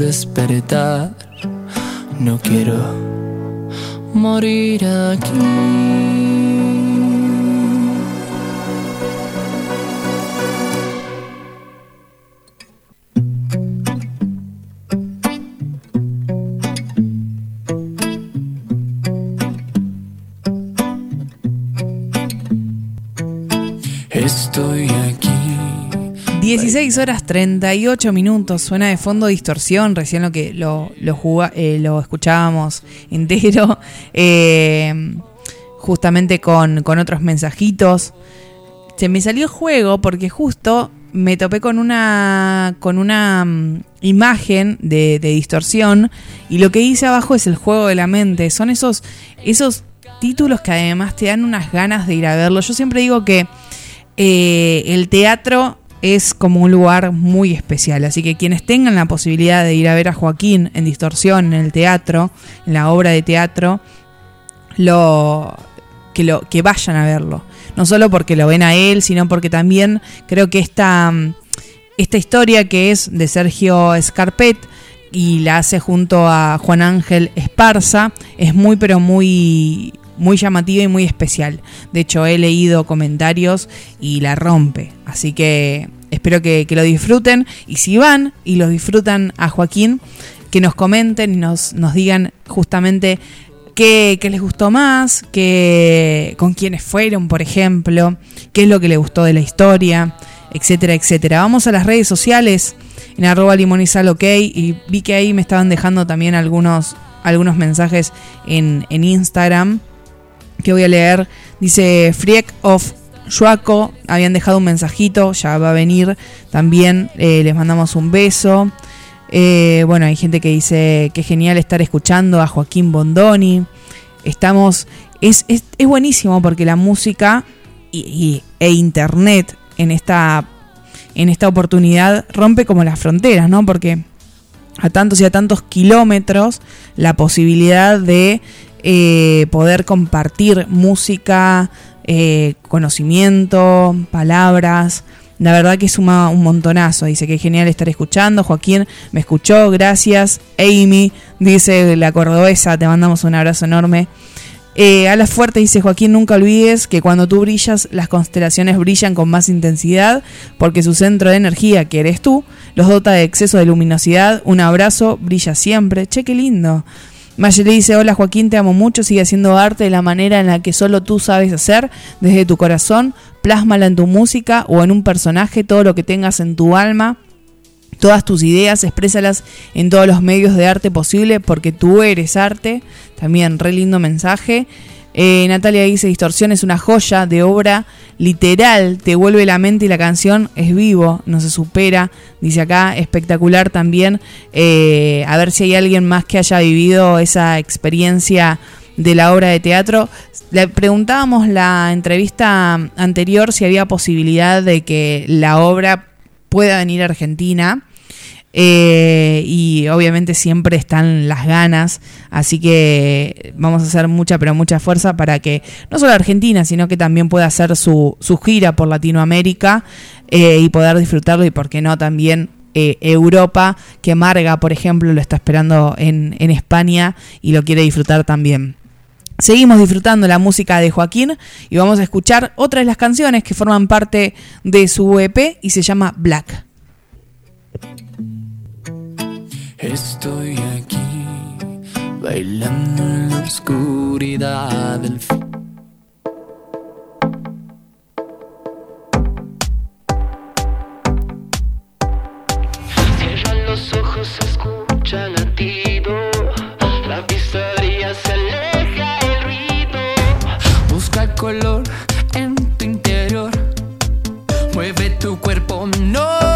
otra
horas 38 minutos, suena de fondo distorsión, recién lo que lo, lo, eh, escuchábamos entero, eh, justamente con, con otros mensajitos. Se me salió juego porque justo me topé con una, con una mm, imagen de, de distorsión y lo que hice abajo es el juego de la mente. Son esos, esos títulos que además te dan unas ganas de ir a verlo. Yo siempre digo que eh, el teatro es como un lugar muy especial. Así que quienes tengan la posibilidad de ir a ver a Joaquín en distorsión en el teatro, en la obra de teatro, lo que lo que vayan a verlo. No solo porque lo ven a él, sino porque también creo que esta, esta historia que es de Sergio Scarpet y la hace junto a Juan Ángel Esparza es muy pero muy muy llamativa y muy especial. De hecho, he leído comentarios y la rompe. Así que espero que, que lo disfruten. Y si van y los disfrutan a Joaquín, que nos comenten y nos, nos digan justamente qué, qué les gustó más, qué, con quiénes fueron, por ejemplo, qué es lo que les gustó de la historia, etcétera, etcétera. Vamos a las redes sociales en arroba limonizal ok y vi que ahí me estaban dejando también algunos, algunos mensajes en, en Instagram que voy a leer. Dice Friek of Shuaco, habían dejado un mensajito, ya va a venir también, eh, les mandamos un beso. Eh, bueno, hay gente que dice que genial estar escuchando a Joaquín Bondoni. Estamos, es, es, es buenísimo porque la música y, e internet en esta, en esta oportunidad rompe como las fronteras, ¿no? Porque a tantos y a tantos kilómetros la posibilidad de eh, poder compartir música, eh, conocimiento, palabras. La verdad que suma un montonazo. Dice que genial estar escuchando. Joaquín me escuchó, gracias. Amy dice la cordobesa, te mandamos un abrazo enorme. Eh, a la fuerte dice Joaquín, nunca olvides que cuando tú brillas, las constelaciones brillan con más intensidad, porque su centro de energía, que eres tú, los dota de exceso de luminosidad. Un abrazo, brilla siempre. Che, qué lindo. Mayeli dice, hola Joaquín, te amo mucho, sigue haciendo arte de la manera en la que solo tú sabes hacer, desde tu corazón, plásmala en tu música o en un personaje, todo lo que tengas en tu alma, todas tus ideas, exprésalas en todos los medios de arte posible, porque tú eres arte. También, re lindo mensaje. Eh, Natalia dice, Distorsión es una joya de obra literal, te vuelve la mente y la canción es vivo, no se supera. Dice acá, espectacular también. Eh, a ver si hay alguien más que haya vivido esa experiencia de la obra de teatro. Le preguntábamos la entrevista anterior si había posibilidad de que la obra pueda venir a Argentina. Eh, y obviamente siempre están las ganas, así que vamos a hacer mucha, pero mucha fuerza para que no solo Argentina, sino que también pueda hacer su, su gira por Latinoamérica eh, y poder disfrutarlo y por qué no también eh, Europa, que Marga, por ejemplo, lo está esperando en, en España y lo quiere disfrutar también. Seguimos disfrutando la música de Joaquín y vamos a escuchar otra de las canciones que forman parte de su EP y se llama Black.
Estoy aquí, bailando en la oscuridad del f-
Cierra los ojos, se escucha latido. La pizzería se aleja el ruido.
Busca
color en tu interior. Mueve tu cuerpo, no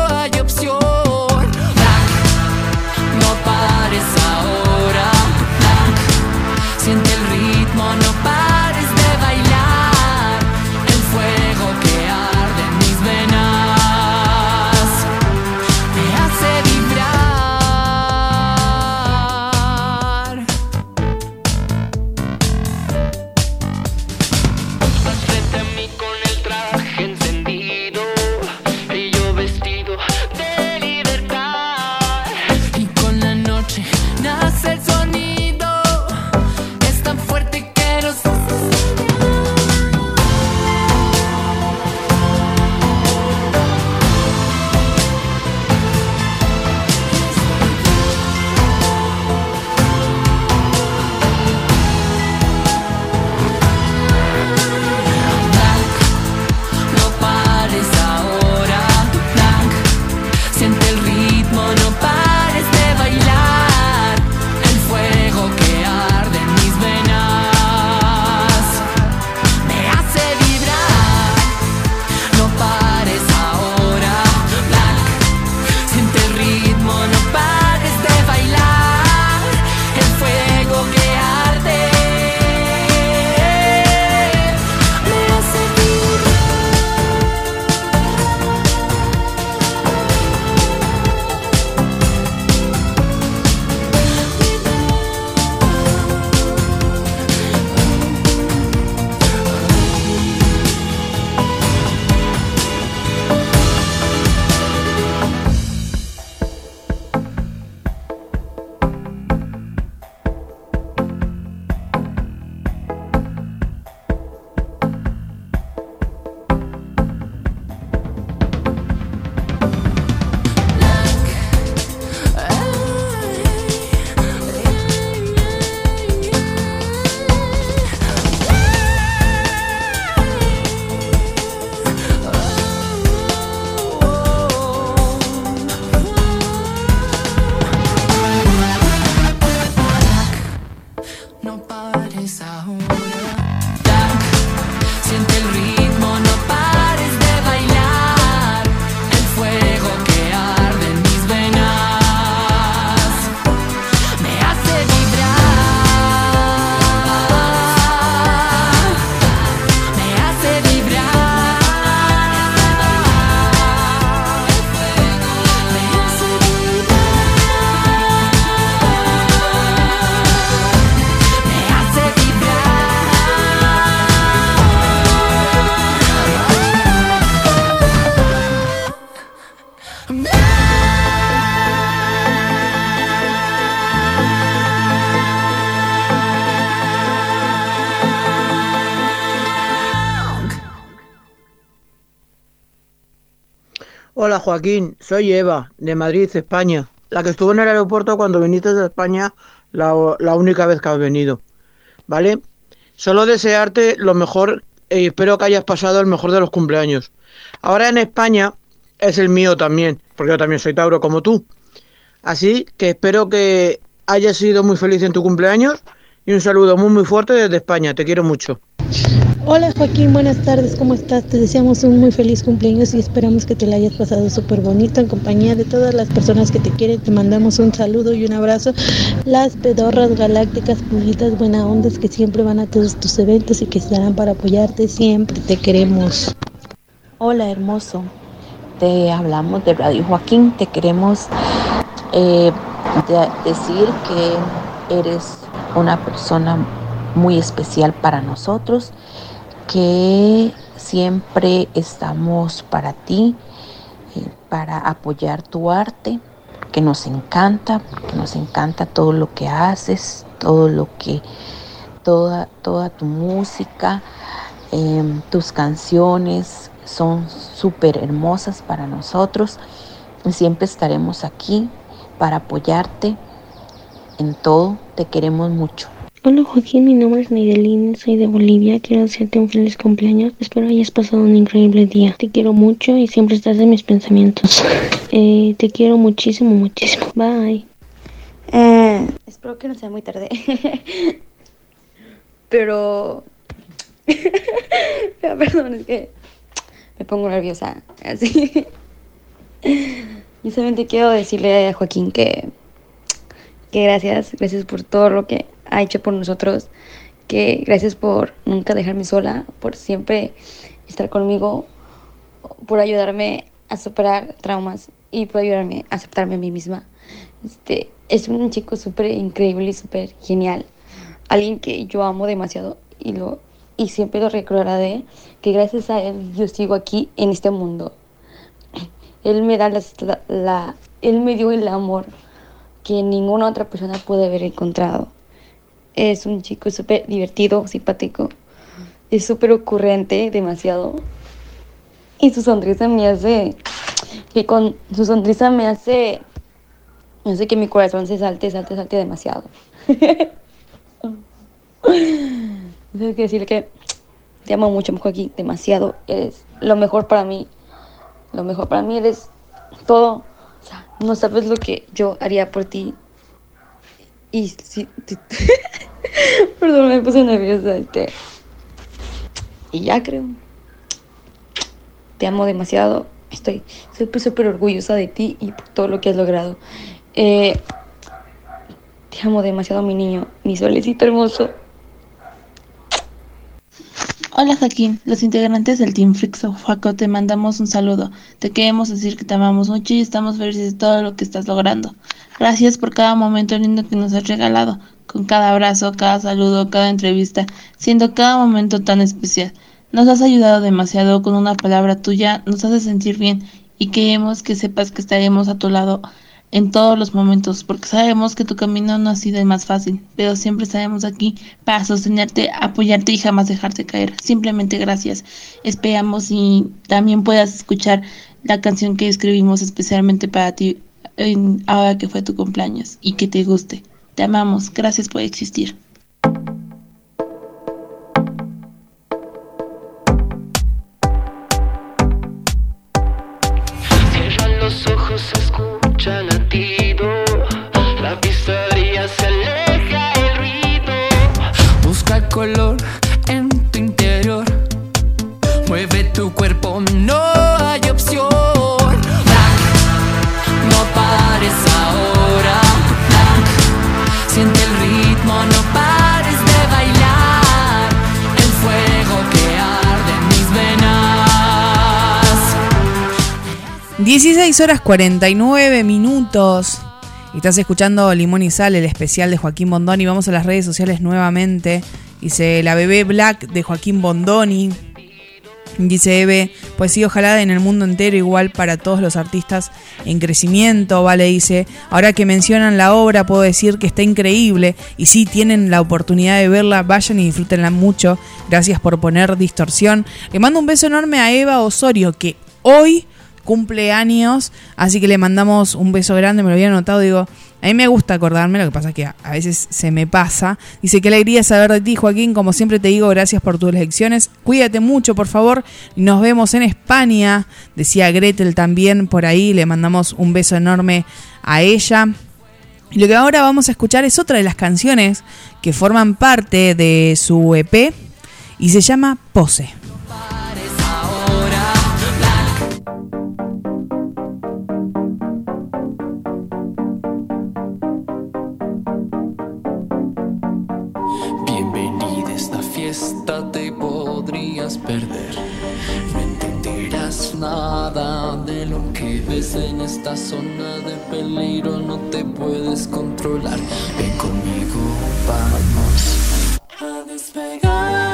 Joaquín, soy Eva, de Madrid, España. La que estuvo en el aeropuerto cuando viniste de España la, la única vez que has venido. ¿Vale? Solo desearte lo mejor y espero que hayas pasado el mejor de los cumpleaños. Ahora en España es el mío también, porque yo también soy Tauro como tú. Así que espero que hayas sido muy feliz en tu cumpleaños y un saludo muy muy fuerte desde España. Te quiero mucho.
Hola Joaquín, buenas tardes, ¿cómo estás? Te deseamos un muy feliz cumpleaños y esperamos que te la hayas pasado súper bonito en compañía de todas las personas que te quieren. Te mandamos un saludo y un abrazo. Las pedorras galácticas, pulitas, buena ondas que siempre van a todos tus eventos y que estarán para apoyarte siempre. Te queremos.
Hola hermoso, te hablamos de Radio Joaquín, te queremos eh, de- decir que eres una persona muy especial para nosotros, que siempre estamos para ti, eh, para apoyar tu arte, que nos encanta, que nos encanta todo lo que haces, todo lo que, toda, toda tu música, em, tus canciones son súper hermosas para nosotros y siempre estaremos aquí para apoyarte en todo. Te queremos mucho.
Hola Joaquín, mi nombre es Neidelín, soy de Bolivia. Quiero decirte un feliz cumpleaños. Espero hayas pasado un increíble día. Te quiero mucho y siempre estás en mis pensamientos. Eh, te quiero muchísimo, muchísimo. Bye.
Eh, espero que no sea muy tarde. Pero Perdón, es que me pongo nerviosa. Así. Y solamente quiero decirle a Joaquín que, que gracias, gracias por todo lo que ha hecho por nosotros, que gracias por nunca dejarme sola, por siempre estar conmigo, por ayudarme a superar traumas y por ayudarme a aceptarme a mí misma. Este, es un chico súper increíble y súper genial, alguien que yo amo demasiado y lo y siempre lo recordaré que gracias a él yo sigo aquí en este mundo. Él me da la, la- él me dio el amor que ninguna otra persona puede haber encontrado. Es un chico súper divertido, simpático, es súper ocurrente, demasiado. Y su sonrisa me hace, que con su sonrisa me hace, me hace que mi corazón se salte, salte, salte demasiado. Tengo que decirle que te amo mucho, Joaquín, demasiado. Eres lo mejor para mí. Lo mejor para mí eres todo. O sea, no sabes lo que yo haría por ti. Y sí. Perdón, me puse nerviosa. Este. Y ya creo. Te amo demasiado. Estoy súper, súper orgullosa de ti y por todo lo que has logrado. Eh, te amo demasiado, mi niño, mi solecito hermoso.
Hola Joaquín, los integrantes del Team Frixo Juaco te mandamos un saludo. Te queremos decir que te amamos mucho y estamos felices de todo lo que estás logrando. Gracias por cada momento lindo que nos has regalado, con cada abrazo, cada saludo, cada entrevista, siendo cada momento tan especial. Nos has ayudado demasiado con una palabra tuya, nos hace sentir bien y queremos que sepas que estaremos a tu lado en todos los momentos, porque sabemos que tu camino no ha sido el más fácil, pero siempre estaremos aquí para sostenerte, apoyarte y jamás dejarte caer. Simplemente gracias. Esperamos y también puedas escuchar la canción que escribimos especialmente para ti ahora que fue tu cumpleaños y que te guste. Te amamos. Gracias por existir.
En tu interior. Mueve tu cuerpo, no hay opción. Black, no pares ahora. Black, siente el ritmo, no pares de bailar. El fuego que arde en mis venas.
16 horas 49 minutos. Estás escuchando Limón y Sal, el especial de Joaquín Bondoni. Vamos a las redes sociales nuevamente. Dice la bebé Black de Joaquín Bondoni. Dice Eve, pues sí, ojalá en el mundo entero, igual para todos los artistas en crecimiento, ¿vale? Dice, ahora que mencionan la obra, puedo decir que está increíble y si tienen la oportunidad de verla, vayan y disfrútenla mucho. Gracias por poner distorsión. Le mando un beso enorme a Eva Osorio, que hoy cumple años, así que le mandamos un beso grande, me lo había anotado, digo, a mí me gusta acordarme, lo que pasa es que a, veces se me pasa. Dice, qué alegría saber de ti, Joaquín, como siempre te digo, gracias por tus lecciones, cuídate mucho, por favor, nos vemos en España, decía Gretel también por ahí, le mandamos un beso enorme a ella. Y lo que ahora vamos a escuchar es otra de las canciones que forman parte de su EP y se llama Pose.
Nada de lo que ves en esta zona de peligro, no te puedes controlar. Ven conmigo, vamos a despegar.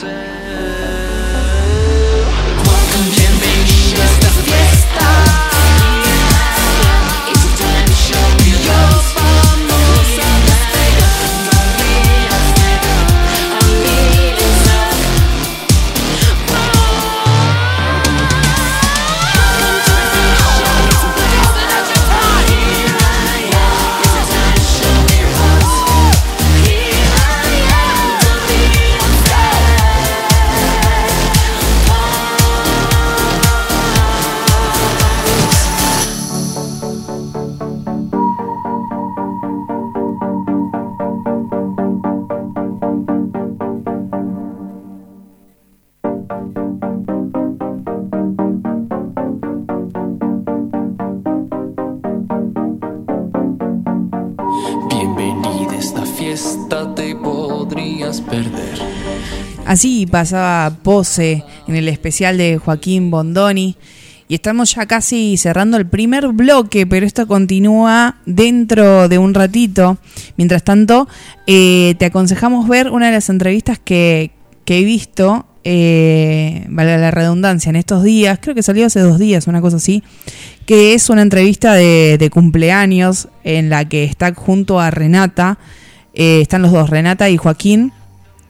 Of
Así pasaba Pose en el especial de Joaquín Bondoni. Y estamos ya casi cerrando el primer bloque, pero esto continúa dentro de un ratito. Mientras tanto, eh, te aconsejamos ver una de las entrevistas que, que he visto, eh, vale la redundancia, en estos días, creo que salió hace dos días, una cosa así, que es una entrevista de, cumpleaños en la que está junto a Renata, eh, están los dos, Renata y Joaquín,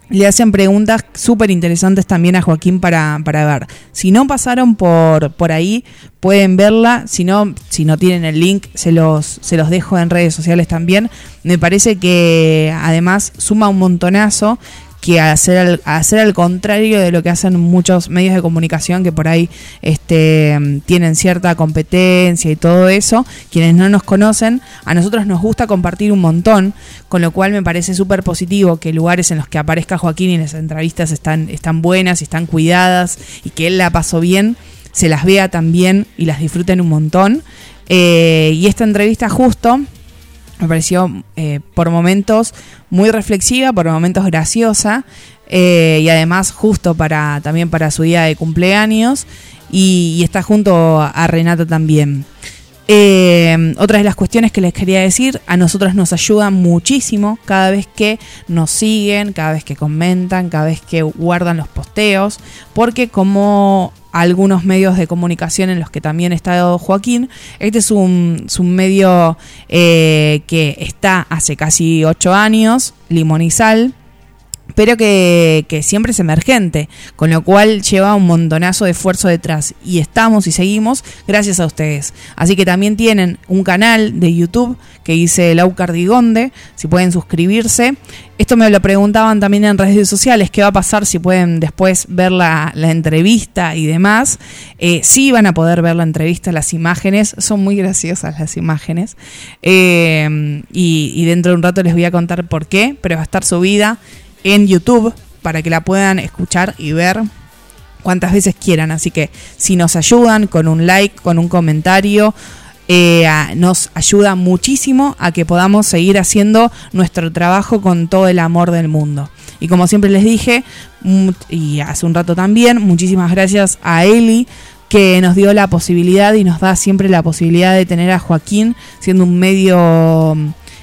le hacen preguntas súper interesantes también a Joaquín para, para ver. Si no pasaron por, por ahí, pueden verla. Si no, si no tienen el link, se los, se los dejo en redes sociales también. Me parece que además suma un montonazo que hacer al, hacer al contrario de lo que hacen muchos medios de comunicación que por ahí este, tienen cierta competencia y todo eso, quienes no nos conocen, a nosotros nos gusta compartir un montón, con lo cual me parece súper positivo que lugares en los que aparezca Joaquín y las entrevistas están, están buenas y están cuidadas y que él la pasó bien, se las vea también y las disfruten un montón. Eh, y esta entrevista justo me pareció eh, por momentos muy reflexiva, por momentos graciosa eh, y además justo para también para su día de cumpleaños y, está junto a Renata también. Eh, otra de las cuestiones que les quería decir, a nosotros nos ayuda muchísimo cada vez que nos siguen, cada vez que comentan, cada vez que guardan los posteos, porque como algunos medios de comunicación en los que también está Joaquín, este es un, es un medio eh, que está hace casi ocho años, Sal, pero que, siempre es emergente, con lo cual lleva un montonazo de esfuerzo detrás. Y estamos y seguimos gracias a ustedes. Así que también tienen un canal de YouTube que dice Lau Cardigonde, si pueden suscribirse. Esto me lo preguntaban también en redes sociales, qué va a pasar si pueden después ver la, la entrevista y demás. Eh, sí van a poder ver la entrevista, las imágenes, son muy graciosas las imágenes. Eh, y, y dentro de un rato les voy a contar por qué, pero va a estar subida en YouTube para que la puedan escuchar y ver cuantas veces quieran. Así que si nos ayudan con un like, con un comentario, eh, nos ayuda muchísimo a que podamos seguir haciendo nuestro trabajo con todo el amor del mundo. Y como siempre les dije, y hace un rato también, muchísimas gracias a Eli que nos dio la posibilidad y nos da siempre la posibilidad de tener a Joaquín siendo un medio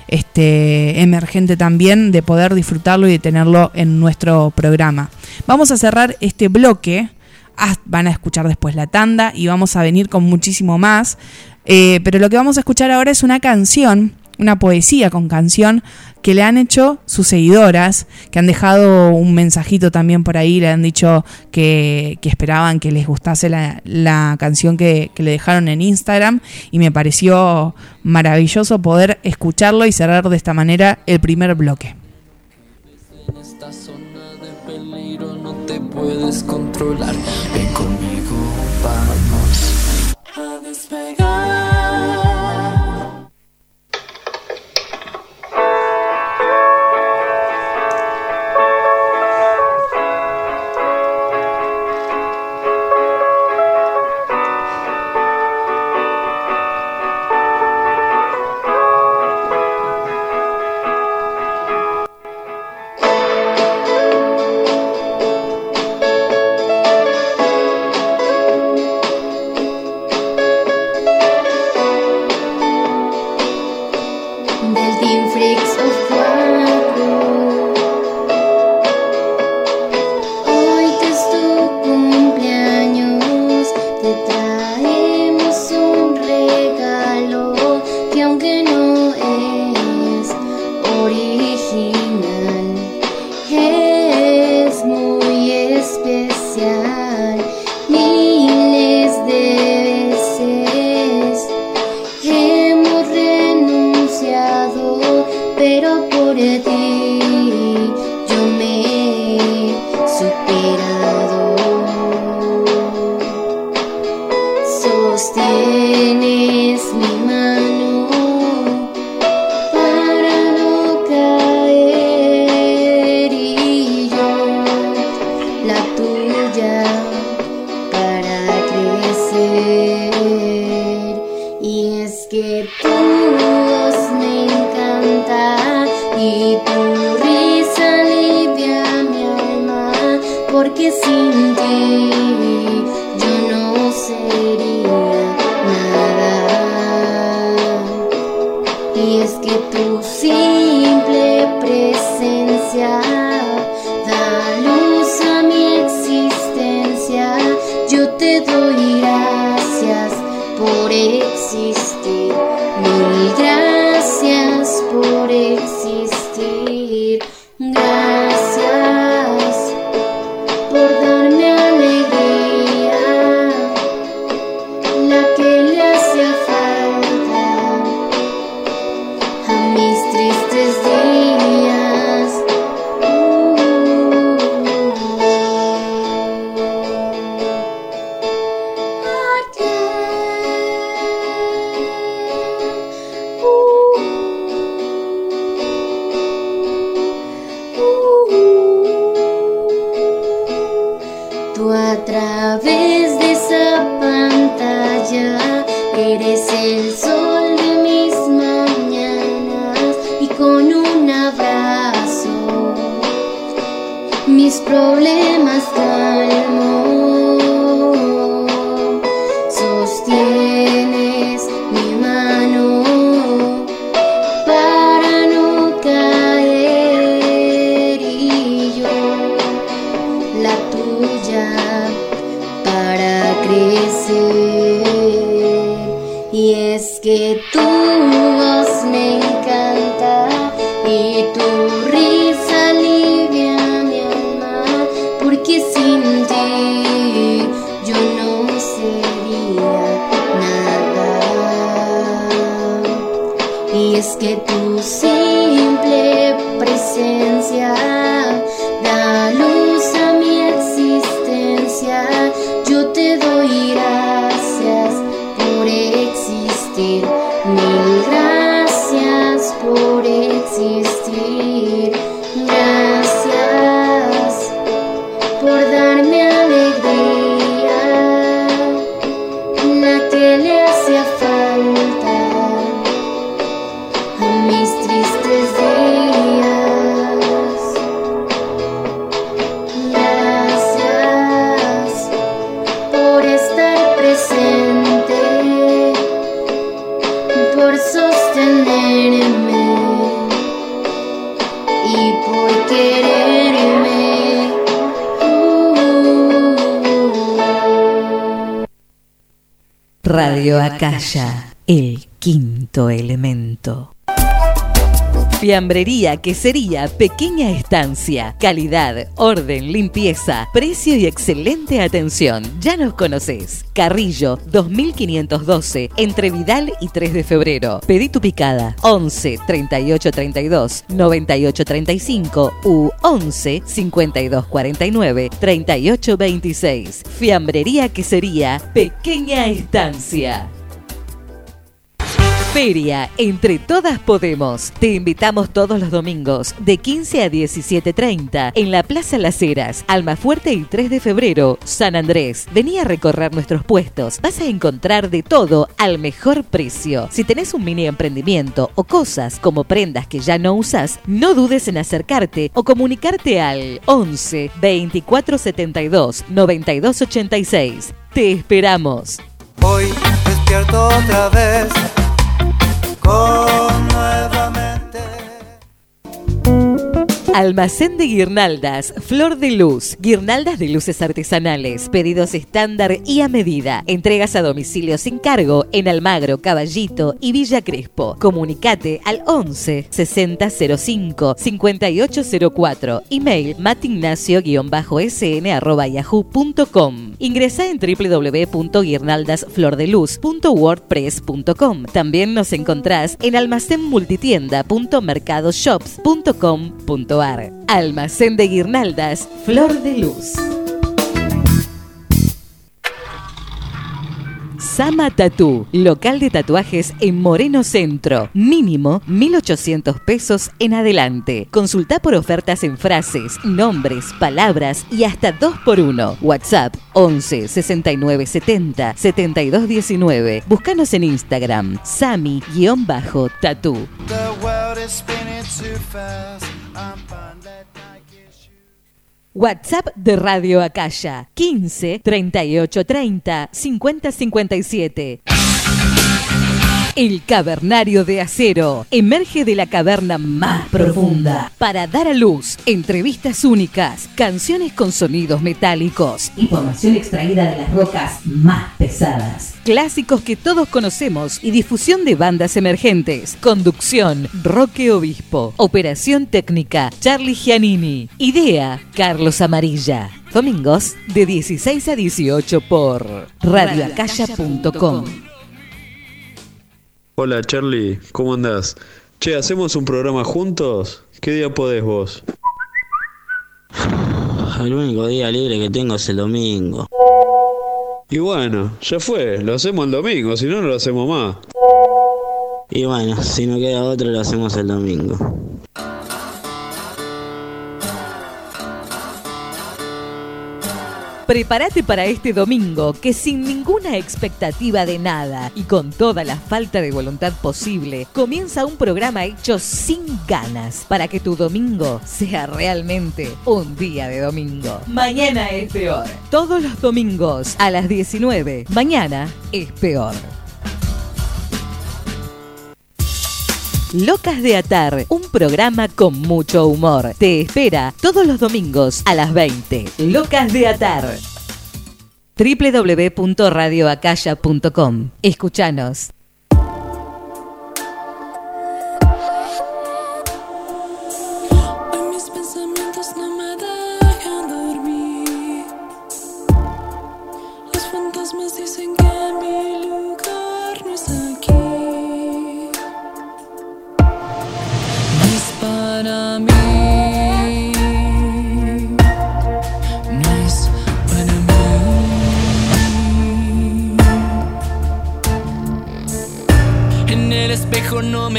este, emergente también de poder disfrutarlo y de tenerlo en nuestro programa. Vamos a cerrar este bloque. Ah, van a escuchar después la tanda y vamos a venir con muchísimo más. Eh, pero lo que vamos a escuchar ahora es una canción, una poesía con canción que le han hecho sus seguidoras, que han dejado un mensajito también por ahí, le han dicho que, que esperaban que les gustase la, la canción que, que, le dejaron en Instagram y me pareció maravilloso poder escucharlo y cerrar de esta manera el primer bloque.
En esta zona de peligro no te puedes controlar.
It. Calla, el
quinto elemento.
Fiambrería, quesería, pequeña estancia, calidad, orden, limpieza, precio y excelente atención. Ya nos conoces. Carrillo 2512, entre Vidal y 3 de febrero. Pedí tu picada 11 38 32 98 35 u 11 52 49 38 26. Fiambrería, quesería, pequeña estancia. Feria Entre Todas Podemos. Te invitamos todos los domingos de 15 a 17.30 en la Plaza Las Heras, Almafuerte y 3 de febrero, San Andrés. Vení a recorrer nuestros puestos. Vas a encontrar de todo al mejor precio. Si tenés un mini emprendimiento o cosas como prendas que ya no usas, no dudes en acercarte o comunicarte al 11 24 72 92 86. Te esperamos.
Hoy despierto otra vez con nuevamente.
Almacén de guirnaldas, Flor de Luz, guirnaldas de luces artesanales, pedidos estándar y a medida. Entregas a domicilio sin cargo en Almagro, Caballito y Villa Crespo. Comunicate al 11 6005 5804. Email matignacio-sn arroba yahoo.com. Ingresá en www.guirnaldasflordeluz.wordpress.com. También nos encontrás en almacenmultitienda.mercadoshops.com.ar. Almacén de guirnaldas, Flor de Luz. Sama Tattoo, local de tatuajes en Moreno Centro. Mínimo 1.800 pesos en adelante. Consulta por ofertas en frases, nombres, palabras y hasta 2x1. WhatsApp 11 69 70 72 19. Búscanos en Instagram, Sami-Tattoo. WhatsApp de Radio Acaya 15 38 30 50 57. El Cavernario de Acero emerge de la caverna más profunda para dar a luz entrevistas únicas, canciones con sonidos metálicos, información extraída de las rocas más pesadas, clásicos que todos conocemos y difusión de bandas emergentes. Conducción, Roque Obispo. Operación técnica, Charlie Giannini. Idea, Carlos Amarilla. Domingos de 16 a 18 por radioacaya.com.
Hola Charlie, ¿cómo andás? Che, ¿hacemos un programa juntos? ¿Qué día podés vos?
El único día libre que tengo es el domingo.
Y bueno, ya fue, lo hacemos el domingo, si no, no lo hacemos más.
Y bueno, si no queda otro, lo hacemos el domingo.
Prepárate para este domingo que sin ninguna expectativa de nada y con toda la falta de voluntad posible, comienza un programa hecho sin ganas para que tu domingo sea realmente un día de domingo. Mañana es peor. Todos los domingos a las 19. Mañana es peor. Locas de Atar, un programa con mucho humor. Te espera todos los domingos a las 20. Locas de Atar www.radioacaya.com. Escuchanos.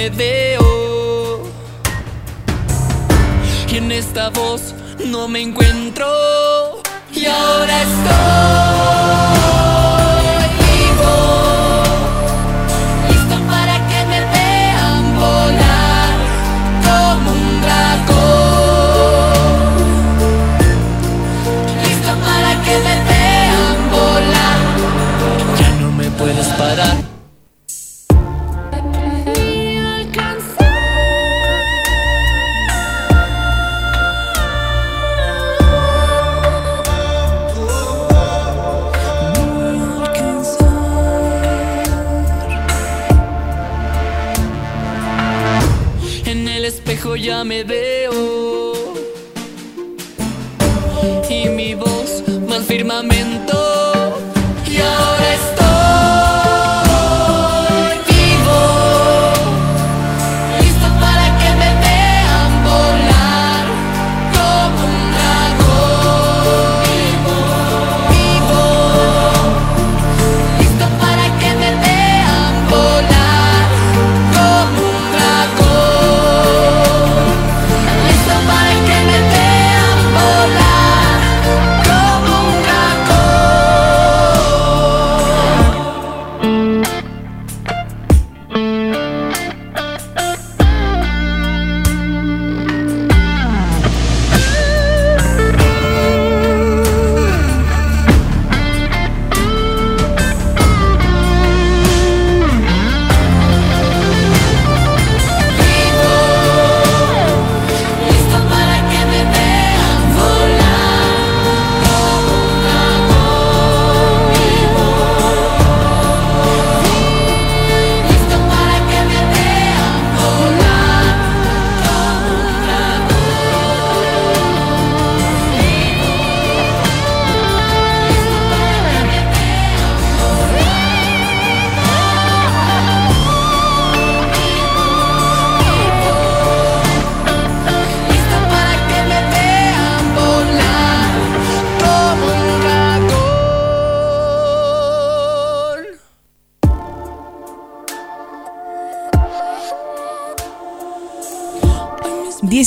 Me veo. Y en esta voz no me encuentro. Y ahora estoy me
veo.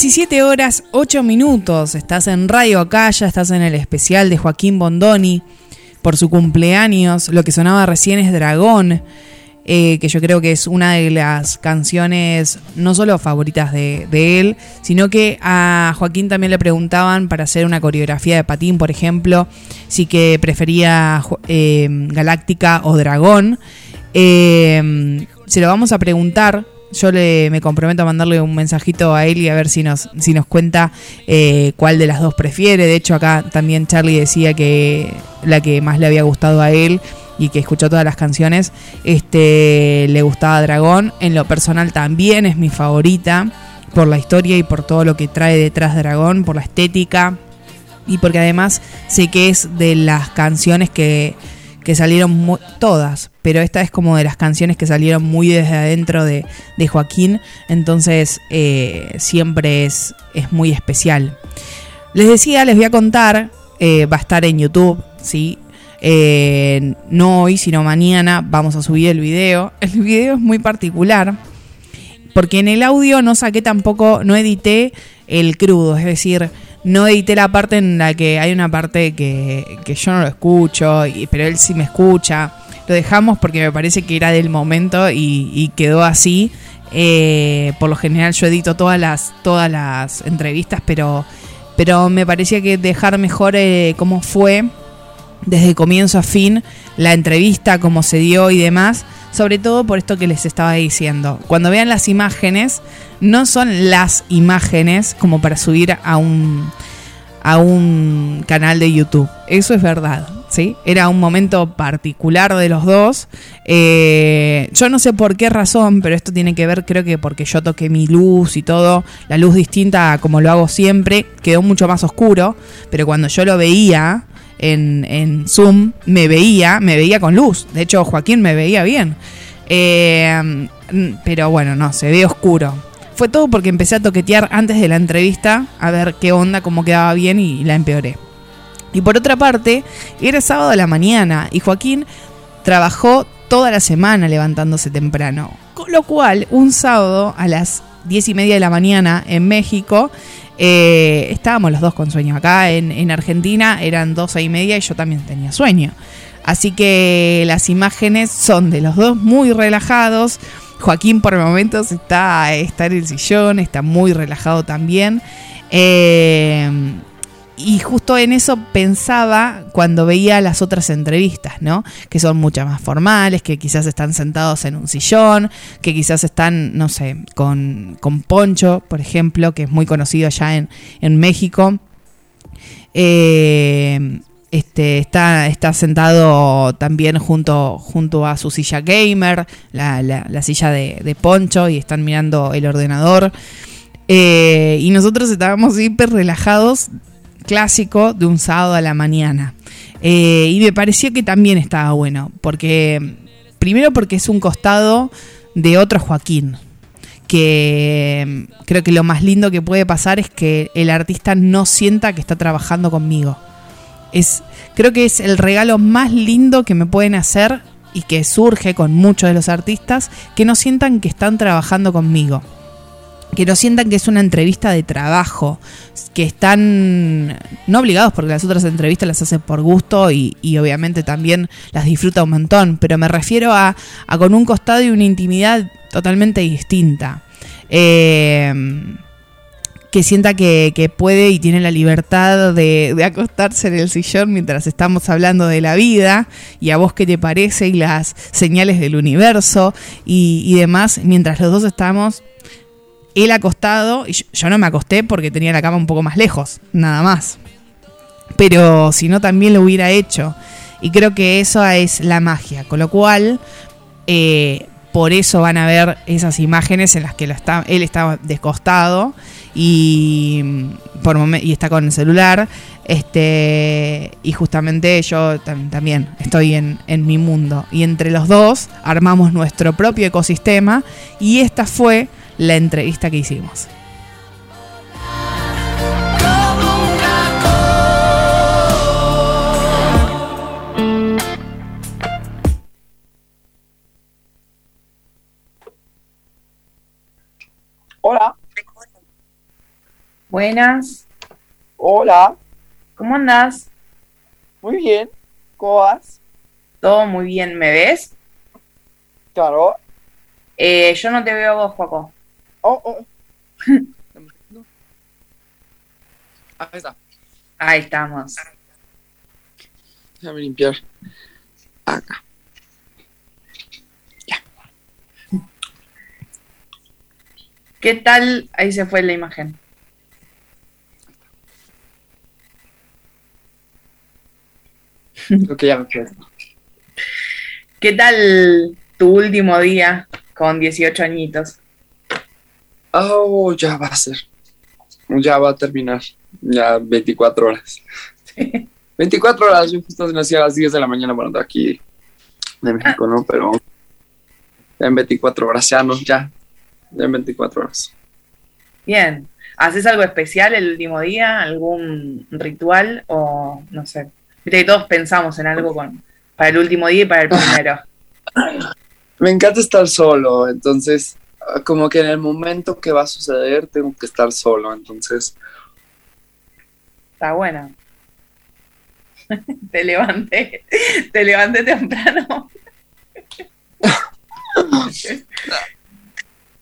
17 horas 8 minutos. Estás en Radio Acaya, estás en el especial de Joaquín Bondoni por su cumpleaños. Lo que sonaba recién es Dragón, eh, que yo creo que es una de las canciones no solo favoritas de, él, sino que a Joaquín también le preguntaban para hacer una coreografía de patín, por ejemplo, si que prefería eh, Galáctica o Dragón. Eh, se lo vamos a preguntar. Yo le, me comprometo a mandarle un mensajito a él y a ver si nos, si nos cuenta eh, cuál de las dos prefiere. De hecho, acá también Charlie decía que la que más le había gustado a él y que escuchó todas las canciones, este, le gustaba Dragón. En lo personal también es mi favorita por la historia y por todo lo que trae detrás Dragón, por la estética y porque además sé que es de las canciones que, que salieron todas, pero esta es como de las canciones que salieron muy desde adentro de, de Joaquín, entonces eh, siempre es, es muy especial. Les decía, les voy a contar, eh, va a estar en YouTube, ¿sí? Eh, no hoy, sino mañana vamos a subir el video. El video es muy particular porque en el audio no saqué tampoco, no edité el crudo, es decir, no edité la parte en la que hay una parte que, que yo no lo escucho, y- pero él sí me escucha. Lo dejamos porque me parece que era del momento y, y quedó así. Eh, por lo general yo edito todas las, todas las entrevistas, pero, pero me parecía que dejar mejor eh, cómo fue desde comienzo a fin la entrevista, cómo se dio y demás, sobre todo por esto que les estaba diciendo. Cuando vean las imágenes, no son las imágenes como para subir a un a un canal de YouTube. Eso es verdad, ¿sí? Era un momento particular de los dos. Eh, yo no sé por qué razón, pero esto tiene que ver, creo que porque yo toqué mi luz y todo, la luz distinta como lo hago siempre, quedó mucho más oscuro, pero cuando yo lo veía en, Zoom, me veía, me veía con luz. De hecho, Joaquín me veía bien. Eh, pero bueno, no, se ve oscuro. Fue todo porque empecé a toquetear antes de la entrevista a ver qué onda, cómo quedaba bien y la empeoré. Y por otra parte, era sábado a la mañana y Joaquín trabajó toda la semana levantándose temprano. Con lo cual, un sábado a las diez y media de la mañana en México, eh, estábamos los dos con sueño. Acá en, en Argentina eran doce y media y yo también tenía sueño. Así que las imágenes son de los dos muy relajados. Joaquín por momentos está, está en el sillón, está muy relajado también. Eh, y justo en eso pensaba cuando veía las otras entrevistas, ¿no? Que son muchas más formales, que quizás están sentados en un sillón, que quizás están, no sé, con, con Poncho, por ejemplo, que es muy conocido allá en, en México. Eh, este, está, está sentado también junto, junto a su silla gamer, la, la- la silla de, de Poncho, y están mirando el ordenador. Eh, y nosotros estábamos hiper relajados, clásico, de un sábado a la mañana. Eh, y me pareció que también estaba bueno, porque primero porque es un costado de otro Joaquín, que mm, creo que lo más lindo que puede pasar es que el artista no sienta que está trabajando conmigo. Es, creo que es el regalo más lindo que me pueden hacer y que surge con muchos de los artistas, que no sientan que están trabajando conmigo que no sientan que es una entrevista de trabajo, que están no obligados porque las otras entrevistas las hacen por gusto y, obviamente también las disfruta un montón, pero me refiero a, a con un costado y una intimidad totalmente distinta. Eh, que sienta que, puede y tiene la libertad de, de acostarse en el sillón mientras estamos hablando de la vida y a vos qué te parece y las señales del universo y, y demás, mientras los dos estamos él acostado, y yo, no me acosté porque tenía la cama un poco más lejos, nada más. Pero si no, también lo hubiera hecho. Y creo que eso es la magia. Con lo cual, eh, por eso van a ver esas imágenes en las que él está descostado y, mm, y está con el celular. Este, y justamente yo tam- también estoy en mi mundo. Y entre los dos armamos nuestro propio ecosistema. Y esta fue la entrevista que hicimos.
Hola.
Buenas.
Hola.
¿Cómo andás?
Muy bien. ¿Cómo vas?
Todo muy bien. ¿Me ves?
Claro.
Eh, yo no te veo a vos, Joaco.
Oh, oh. Ahí está.
Ahí estamos.
Déjame limpiar. Acá.
¿Qué tal? Ahí se fue la imagen.
Creo que ya me.
¿Qué tal tu último día con 18 añitos?
Oh, ya va a ser. Ya va a terminar. Ya 24 horas. 24 horas. Yo justo nací a las 10 de la mañana, bueno, de aquí de México, ¿no? Pero ya en 24 horas, ya no, ya. Ya en 24 horas.
Bien. ¿Haces algo especial el último día? ¿Algún ritual? O no sé. Viste que todos pensamos en algo con, para el último día y para el primero.
Me encanta estar solo, entonces, como que en el momento que va a suceder, tengo que estar solo, entonces,
Está bueno. te levanté, te levanté temprano.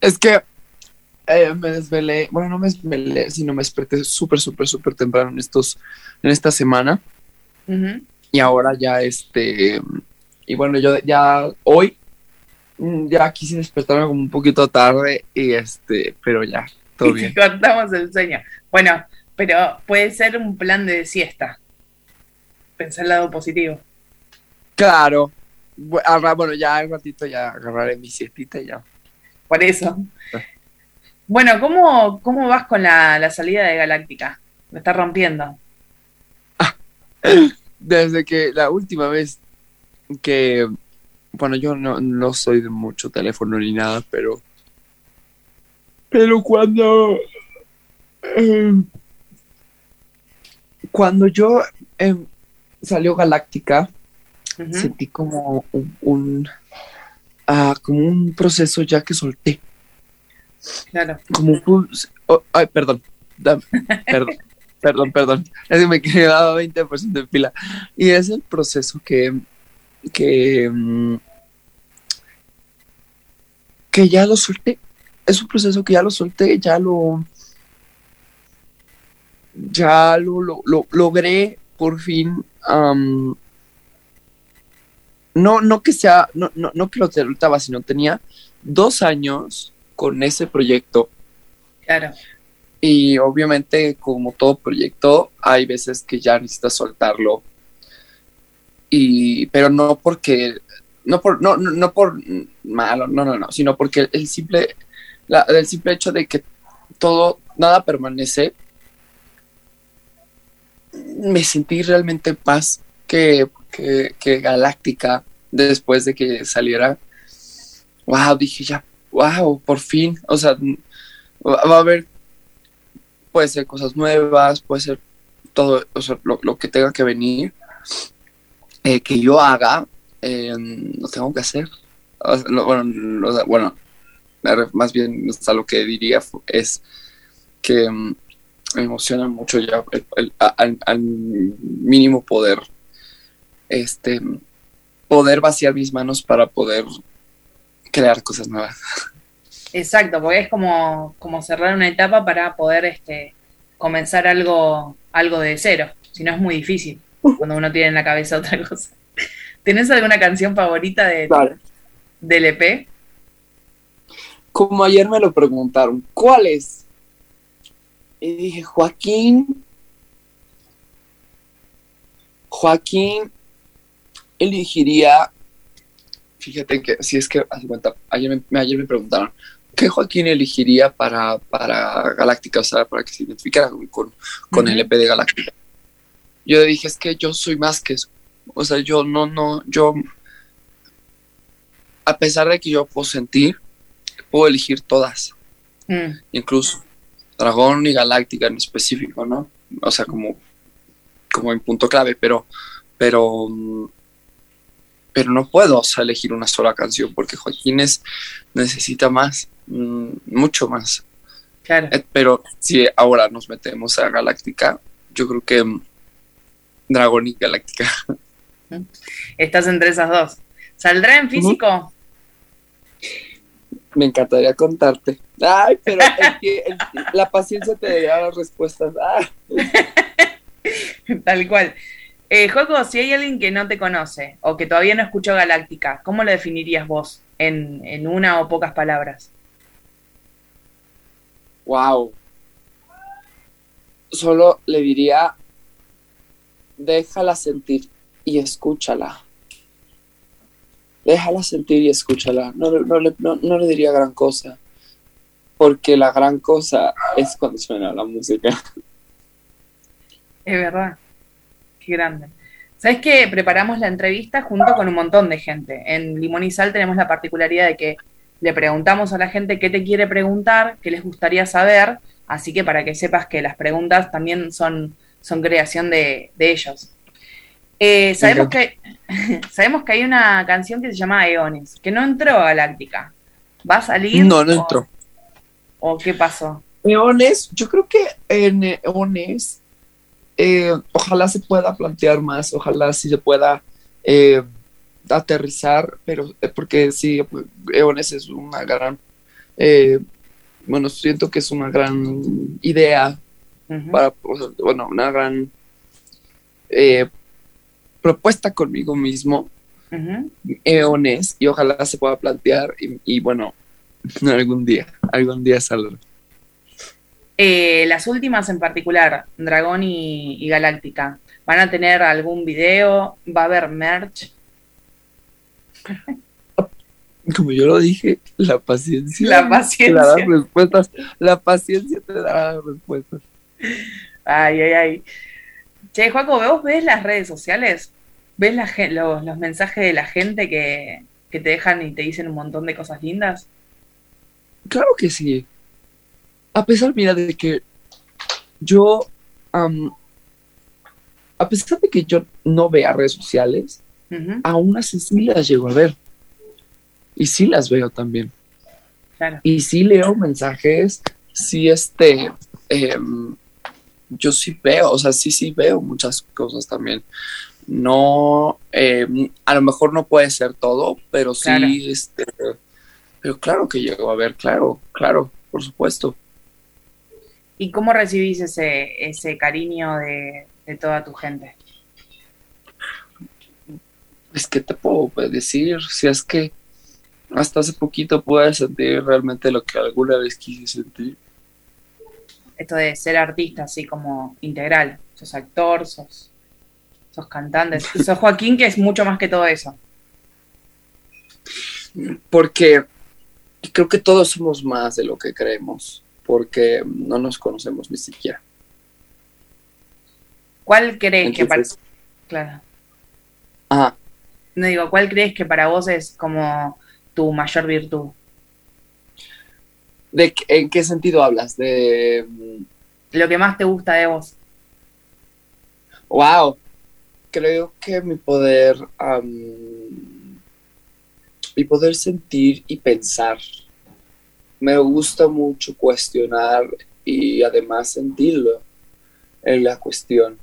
es que eh, me desvelé, bueno, no me desvelé, sino me desperté súper, súper, súper temprano en estos, en esta semana, y ahora ya, este, y bueno, yo ya hoy, ya quise despertarme como un poquito tarde, y este, pero ya, todo bien.
Cortamos el sueño. Bueno, pero puede ser un plan de siesta. Pensar el lado positivo.
Claro, bueno, ya un ratito ya agarraré mi siestita y ya.
Por eso. Bueno, ¿cómo, cómo vas con la, la salida de Galáctica? Me está rompiendo.
Desde que la última vez que, bueno, yo no, no soy de mucho teléfono ni nada, pero, pero cuando, eh, cuando yo em, salió Galáctica, sentí como un, un, ah, como un proceso ya que solté,
Claro.
como un, oh, ay, perdón, perdón. Perdón, perdón. Es que me quedaba 20% de pila. Y es el proceso que, que, mm, que ya lo solté. Es un proceso que ya lo solté, ya lo, ya lo, lo- lo- logré por fin. no, no que sea, no, no, no que lo soltaba, sino tenía dos años con ese proyecto.
Claro.
Y obviamente, como todo proyecto, hay veces que ya necesitas soltarlo. Y, pero no porque, no por, no, no, por malo, no, no, no, sino porque el simple, la- el simple hecho de que todo, nada permanece, me sentí realmente en paz que, que, que Galáctica después de que saliera. Wow, dije ya, wow, por fin. O sea, va a haber, puede ser cosas nuevas, puede ser todo, o sea, lo, lo que tenga que venir, eh, que yo haga, eh, lo tengo que hacer. O sea, lo- bueno, bueno, más bien o lo que diría es que mm, me emociona mucho ya al, al mínimo poder este poder vaciar mis manos para poder crear cosas nuevas.
Exacto, porque es como, como cerrar una etapa para poder este, comenzar algo, algo de cero. Si no es muy difícil cuando uno tiene en la cabeza otra cosa. ¿Tenés alguna canción favorita de,
Claro.
del EP?
Como ayer me lo preguntaron, ¿cuál es? Y dije, Joaquín. Joaquín elegiría. Fíjate que si es que ayer me, ayer me preguntaron, ¿qué Joaquín elegiría para, para Galáctica? O sea, para que se identificara con, con, con el EP de Galáctica. Yo dije, es que yo soy más que eso. O sea, yo no, no, yo. A pesar de que yo puedo sentir, puedo elegir todas
Mm,
incluso Dragón y Galáctica en específico, ¿no? O sea, como, como en punto clave, pero, pero, pero no puedo o sea, elegir una sola canción porque Joaquín es, necesita más, mm, mucho más.
Claro.
Eh, Pero si ahora nos metemos a Galáctica, yo creo que Dragón y Galáctica.
Estás entre esas dos. ¿Saldrá en físico?
Me encantaría contarte. Ay, pero que- la paciencia te dará las respuestas. Ah.
Tal cual. Eh, Joco, si hay alguien que no te conoce o que todavía no escuchó Galáctica, ¿cómo lo definirías vos en, en una o pocas palabras?
Wow. Solo le diría, déjala sentir y escúchala. Déjala sentir y escúchala. No, no, le, no, no le diría gran cosa. Porque la gran cosa es cuando suena la música.
Es verdad. Qué grande. ¿Sabes que preparamos la entrevista junto con un montón de gente? En Limón y Sal tenemos la particularidad de que le preguntamos a la gente qué te quiere preguntar, qué les gustaría saber, así que para que sepas que las preguntas también son, son creación de, de ellos. Eh, sabemos, que, sabemos que hay una canción que se llama Eones, que no entró a Galáctica. ¿Va a salir?
No, no
o-
entró.
¿O qué pasó?
Eones, yo creo que en Eones, eh, ojalá se pueda plantear más, ojalá sí se pueda eh, aterrizar, pero eh, porque sí, Eones es una gran, eh, bueno, siento que es una gran idea para, bueno, una gran eh, propuesta conmigo mismo. Eones, y ojalá se pueda plantear y, y bueno, algún día, algún día saldrá.
Eh, las últimas en particular, Dragón y, y Galáctica, ¿van a tener algún video? ¿Va a haber merch?
Como yo lo dije, la paciencia.
La paciencia.
Te dará respuestas. La paciencia te dará respuestas.
Ay, ay, ay. Che, Juaco, ¿vos ves las redes sociales? ¿Ves la los, los mensajes de la gente que, que te dejan y te dicen un montón de cosas lindas?
Claro que sí. A pesar, mira, de que yo. a pesar de que yo no vea redes sociales, aún así sí las llego a ver. Y sí las veo también.
Claro.
Y sí leo mensajes, sí este, em, yo sí veo, o sea, sí, sí veo muchas cosas también. No, em, a lo mejor no puede ser todo, pero sí,
Claro.
este, pero claro que llego a ver, claro, claro, por supuesto.
¿Y cómo recibís ese, ese cariño de, de toda tu gente?
Es que te puedo decir, si es que hasta hace poquito pude sentir realmente lo que alguna vez quise sentir.
Esto de ser artista así como integral. Sos actor, sos, sos cantante, sos Joaquín, que es mucho más que todo eso.
porque creo que todos somos más de lo que creemos. porque no nos conocemos ni siquiera.
¿Cuál crees que para... Claro.
ajá,
No digo, ¿cuál crees que para vos es como tu mayor virtud?
¿De ¿En qué sentido hablas? De... mm,
Lo que más te gusta de vos.
Wow, creo que mi poder, am, mi poder sentir y pensar. Me gusta mucho cuestionar y además sentirlo en la cuestión,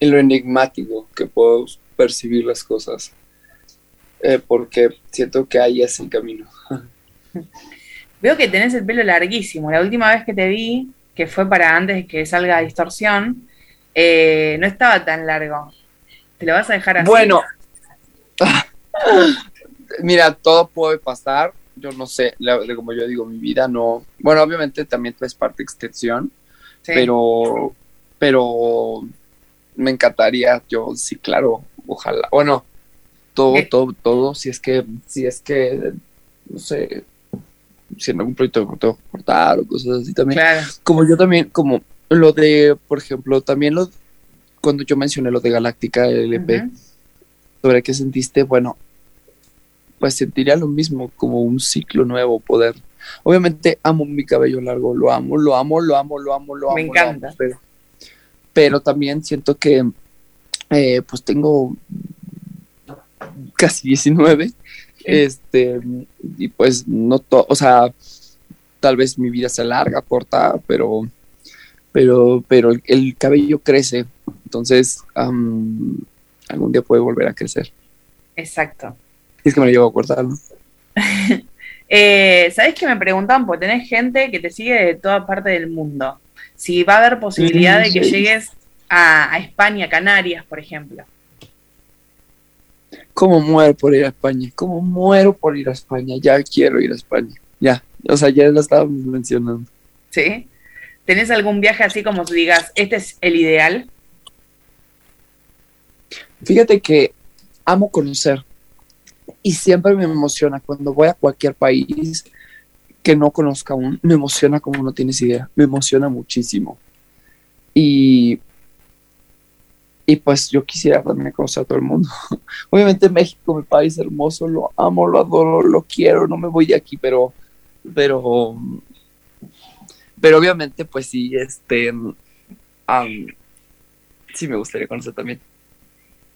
en lo enigmático que puedo percibir las cosas, Eh, porque siento que ahí es el camino.
Veo que tenés el pelo larguísimo. La última vez que te vi, que fue para antes de que salga distorsión, eh, no estaba tan largo. ¿Te lo vas a dejar así?
Bueno, mira, todo puede pasar. Yo no sé, la- como yo digo, mi vida no. Bueno, obviamente también tú es parte extensión,
Sí.
pero, pero me encantaría. Yo sí, claro, ojalá. Bueno, todo, todo, todo. Si es que, si es que, no sé, si en algún proyecto tengo que cortar o cosas así también.
Claro.
Como yo también, como lo de, por ejemplo, también lo cuando yo mencioné lo de Galáctica LP
Ujú.
sobre qué sentiste, bueno, pues sentiría lo mismo, como un ciclo nuevo, poder. Obviamente amo mi cabello largo, lo amo, lo amo, lo amo, lo amo, lo amo.
Me encanta.
amo, pero, pero también siento que, eh, pues tengo casi 19, este, y pues no, to- o sea, tal vez mi vida sea larga, corta, pero, pero, pero el, el cabello crece, entonces am, algún día puede volver a crecer.
Exacto.
Es que me lo llevo a cortar, ¿no?
Eh, ¿Sabés que me preguntaban? Porque tenés gente que te sigue de toda parte del mundo. Si va a haber posibilidad de que
Sí.
llegues a, a España, Canarias, por ejemplo.
¿Cómo muero por ir a España? ¿Cómo muero por ir a España? Ya quiero ir a España. Ya, o sea, ya lo estábamos mencionando.
¿Sí? ¿Tenés algún viaje así como tú digas, este es el ideal?
Fíjate que amo conocer y siempre me emociona cuando voy a cualquier país que no conozca aún, me emociona como no tienes idea, me emociona muchísimo. Y, y pues yo quisiera también conocer a todo el mundo. Obviamente México, mi país hermoso, lo amo, lo adoro, lo quiero, no me voy de aquí, pero, pero, pero obviamente pues sí, este, am, sí me gustaría conocer también.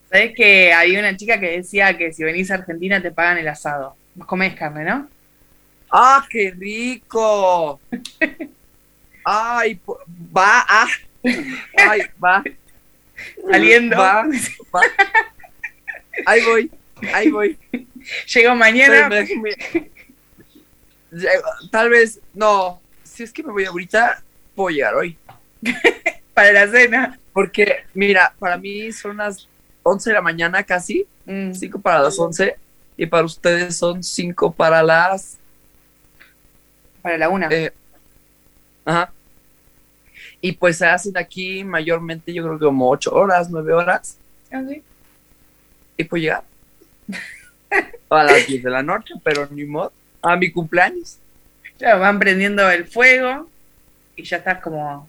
¿Sabés que había una chica que decía que si venís a Argentina te pagan el asado? Vos comés carne, ¿no?
¡Ah, qué rico! ¡Ay, va! ah. ¡Ay, va!
Saliendo.
Va, va. Ahí voy, ahí voy.
Llego mañana.
Tal vez, no. Si es que me voy ahorita, puedo llegar hoy.
Para la cena.
Porque, mira, para mí son las 11 de la mañana casi. 5 para las 11. Y para ustedes son 5 para las.
Para la una.
Eh, ajá. Y pues se hacen aquí mayormente, yo creo que como 8 horas, 9 horas.
Ah, sí.
Y pues llegar. a las 10 de la noche, pero ni modo. A mi cumpleaños.
Claro, van prendiendo el fuego y ya estás como,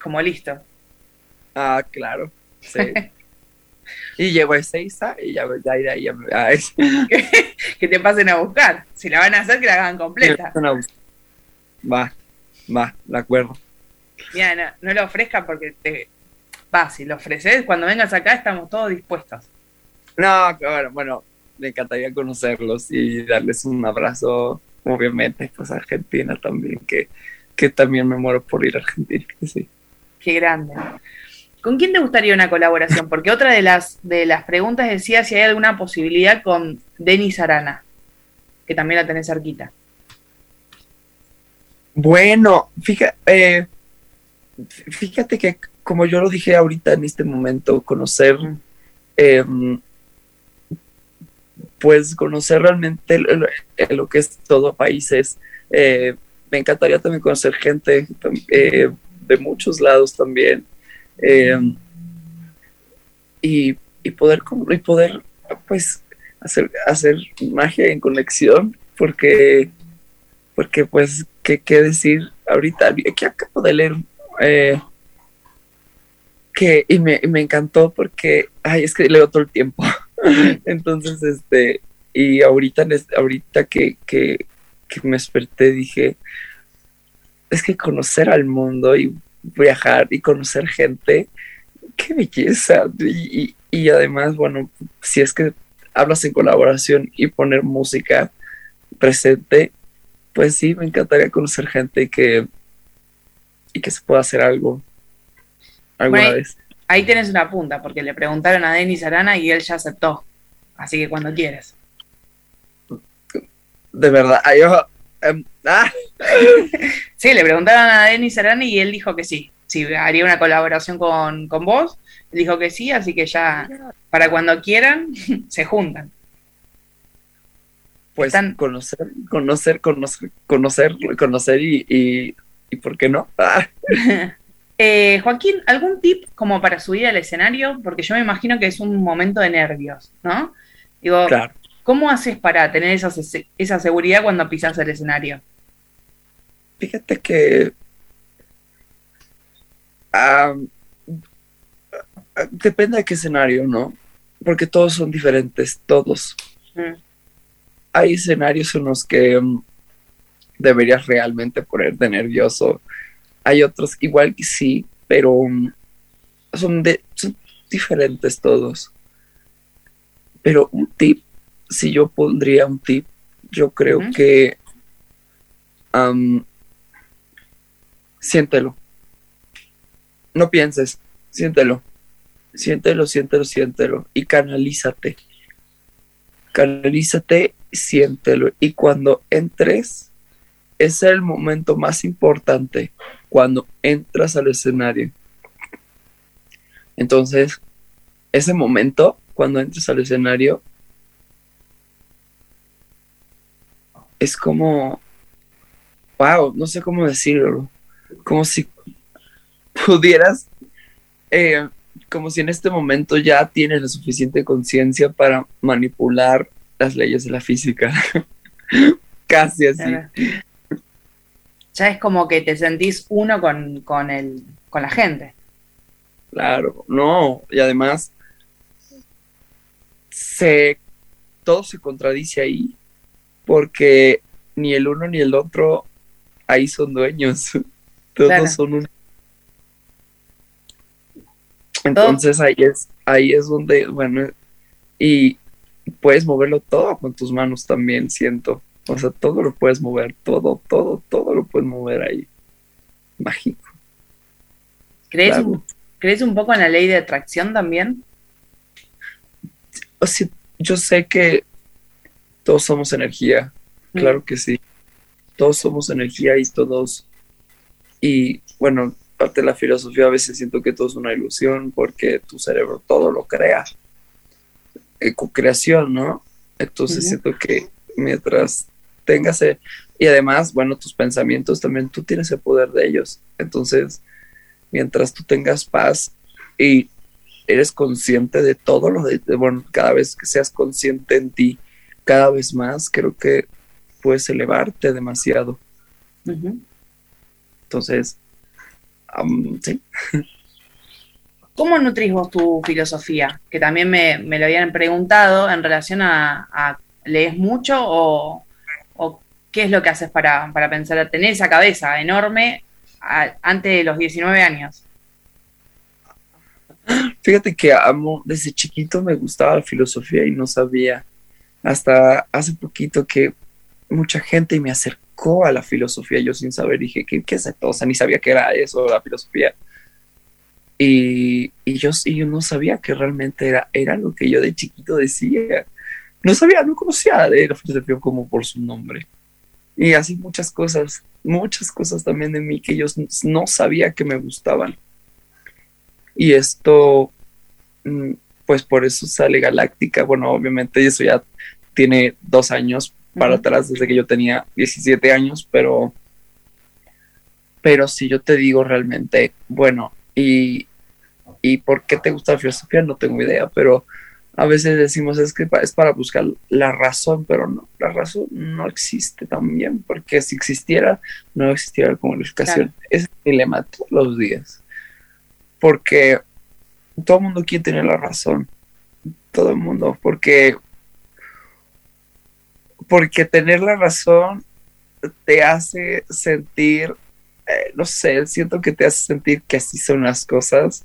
como listo.
Ah, claro. Sí. y llego a Ezeiza y ya, ya, ya, ya, ya,
que te pasen a buscar. Si la van a hacer, que la hagan completa.
Va, va, de acuerdo.
Mira, no, no lo ofrezca porque te. Va, si lo ofreces, cuando vengas acá estamos todos dispuestos.
No, claro, bueno, me encantaría conocerlos y darles un abrazo, obviamente, pues a Argentina también, que, que también me muero por ir a Argentina. que Sí.
Qué grande. ¿Con quién te gustaría una colaboración? Porque otra de las, de las preguntas decía si hay alguna posibilidad con Denis Arana, que también la tenés cerquita.
Bueno, fíjate, eh, fíjate que como yo lo dije ahorita en este momento, conocer, eh, pues conocer realmente lo, lo- que es todo países. eh, me encantaría también conocer gente eh, de muchos lados también. eh, y, y poder y poder pues hacer hacer magia en conexión porque porque pues qué, qué decir ahorita. Que acabo de leer eh, que y me, y me encantó porque, ay, es que leo todo el tiempo. Entonces, este, y ahorita, ahorita que, que, que me desperté dije, es que conocer al mundo y viajar y conocer gente, qué belleza. Y, y- y además, bueno, si es que hablas en colaboración y poner música presente, pues sí, me encantaría conocer gente que, y que se pueda hacer algo alguna
Bueno,
vez.
Ahí tienes una punta, porque le preguntaron a Denis Arana y él ya aceptó. Así que cuando quieres.
De verdad, yo, em, ah,
Sí, le preguntaron a Denis Arana y él dijo que sí. Si haría una colaboración con, con vos, él dijo que sí, así que ya para cuando quieran, se juntan.
pues conocer, conocer, conocer, conocer, conocer y, y, y ¿por qué no? Ah,
Eh, Joaquín, ¿algún tip como para subir al escenario? Porque yo me imagino que es un momento de nervios, ¿no? Digo,
Claro.
¿cómo haces para tener esa, esa seguridad cuando pisas el escenario?
Fíjate que depende de qué escenario, ¿no? Porque todos son diferentes, todos.
Mm.
Hay escenarios en los que mm, deberías realmente ponerte nervioso. Hay otros igual que sí, pero mm, son, de, son diferentes todos. Pero un tip, si yo pondría un tip, yo creo que siéntelo. No pienses, siéntelo. Siéntelo, siéntelo, siéntelo. Y canalízate. Canalízate, siéntelo. Y cuando entres, es el momento más importante. Cuando entras al escenario. Entonces, ese momento, cuando entres al escenario, es como, wow, no sé cómo decirlo, como si pudieras, eh, como si en este momento ya tienes la suficiente conciencia para manipular las leyes de la física. Casi así.
Ya es como que te sentís uno con, con, el, con la gente.
Claro, no, y además se todo se contradice ahí porque ni el uno ni el otro ahí son dueños. Todos
Claro.
son un Entonces ahí es ahí es donde bueno y puedes moverlo todo con tus manos también, siento. O sea, todo lo puedes mover, todo, todo, todo lo puedes mover ahí. Mágico.
¿Crees,
Claro.
un, ¿Crees un poco en la ley de atracción también?
o sea, yo sé que todos somos energía, claro que sí. Todos somos energía y todos, y bueno, parte de la filosofía a veces siento que todo es una ilusión porque tu cerebro todo lo crea. Eh, co-creación, ¿no? Entonces siento que mientras tengas, e- y además, bueno, tus pensamientos también, tú tienes el poder de ellos. Entonces, mientras tú tengas paz y eres consciente de todo lo de, de- bueno, cada vez que seas consciente en ti, cada vez más, creo que puedes elevarte demasiado. Entonces, am, sí.
¿Cómo nutrís vos tu filosofía? Que también me, me lo habían preguntado en relación a, a ¿lees mucho o qué es lo que haces para, para pensar, tener esa cabeza enorme antes de los 19 años?
Fíjate que desde chiquito me gustaba la filosofía y no sabía. Hasta hace poquito que mucha gente me acercó a la filosofía, yo sin saber dije, ¿qué, qué es esto? O sea, ni sabía qué era eso, la filosofía. Y, y yo, y yo no sabía que realmente era, era lo que yo de chiquito decía. No sabía, no conocía de la filosofía como por su nombre. Y así muchas cosas, muchas cosas también de mí que yo no sabía que me gustaban. Y esto, mm, pues por eso sale Galáctica. Bueno, obviamente eso ya tiene dos años para atrás, desde que yo tenía 17 años, pero, pero si yo te digo realmente, bueno, y, y por qué te gusta la filosofía, no tengo idea, pero a veces decimos es que es para buscar la razón, pero no, la razón no existe también, porque si existiera, no existiera la comunicación.
Claro.
Es el dilema todos los días, porque todo el mundo quiere tener la razón, todo el mundo, porque porque tener la razón te hace sentir, eh, no sé, siento que te hace sentir que así son las cosas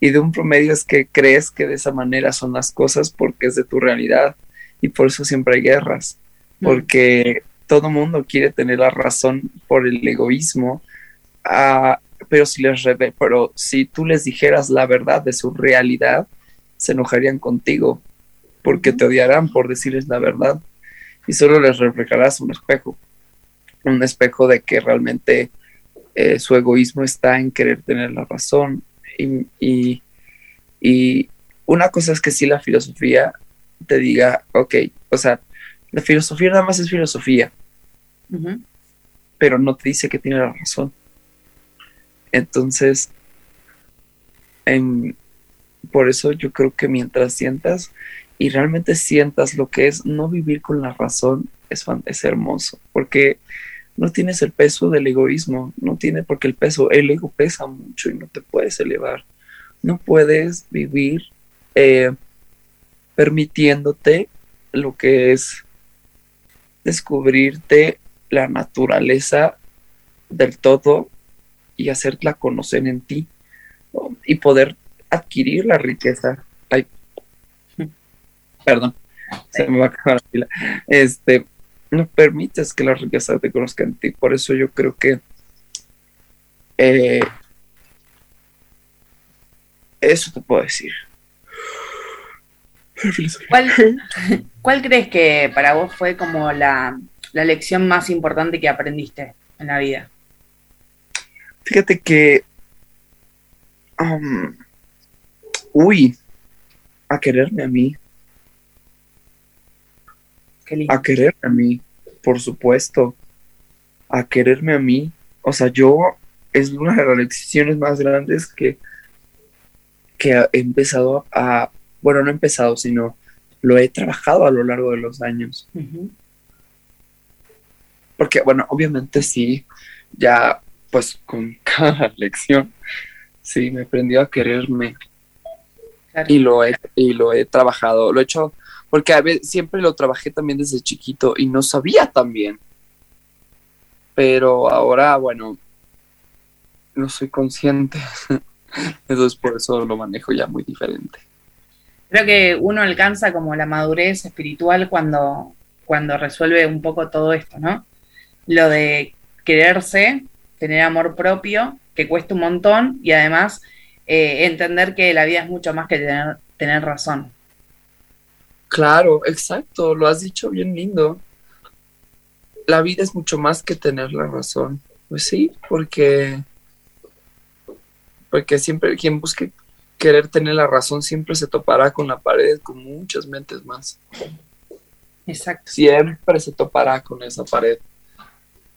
y de un promedio es que crees que de esa manera son las cosas porque es de tu realidad y por eso siempre hay guerras, porque todo mundo quiere tener la razón por el egoísmo, ah, pero si les reve- pero si tú les dijeras la verdad de su realidad, se enojarían contigo porque te odiarán por decirles la verdad y solo les reflejarás un espejo, un espejo de que realmente eh, su egoísmo está en querer tener la razón y, y- y una cosa es que si la filosofía te diga, ok, o sea, la filosofía nada más es filosofía, pero no te dice que tiene la razón. Entonces, em, por eso yo creo que mientras sientas y realmente sientas lo que es no vivir con la razón, es, es hermoso, porque no tienes el peso del egoísmo, no tiene porque el peso, el ego pesa mucho y no te puedes elevar, no puedes vivir eh, permitiéndote lo que es descubrirte la naturaleza del todo y hacerla conocer en ti y poder adquirir la riqueza. Perdón, se me va a acabar la pila. Este, no permites que la riqueza te conozca en ti. Por eso yo creo que eh, eso te puedo decir.
¿Cuál, cuál crees que para vos fue como la, la lección más importante que aprendiste en la vida?
Fíjate que. um, uy, a quererme a mí. A quererme a mí, por supuesto. A quererme a mí. O sea, yo es una de las lecciones más grandes que, que he empezado a. Bueno, no he empezado, sino lo he trabajado a lo largo de los años. Porque, bueno, obviamente sí, ya pues con cada lección, sí, me aprendió a quererme. Y lo he, y lo he trabajado, lo he hecho, porque a veces siempre lo trabajé también desde chiquito y no sabía también. Pero ahora, bueno, no soy consciente. Entonces por eso lo manejo ya muy diferente.
Creo que uno alcanza como la madurez espiritual cuando, cuando resuelve un poco todo esto, ¿no? Lo de quererse, tener amor propio, que cuesta un montón, y además eh, entender que la vida es mucho más que tener, tener razón.
Claro, exacto, lo has dicho bien lindo. La vida es mucho más que tener la razón. Pues sí, porque porque siempre quien busque querer tener la razón siempre se topará con la pared con muchas mentes más.
Exacto.
Siempre se topará con esa pared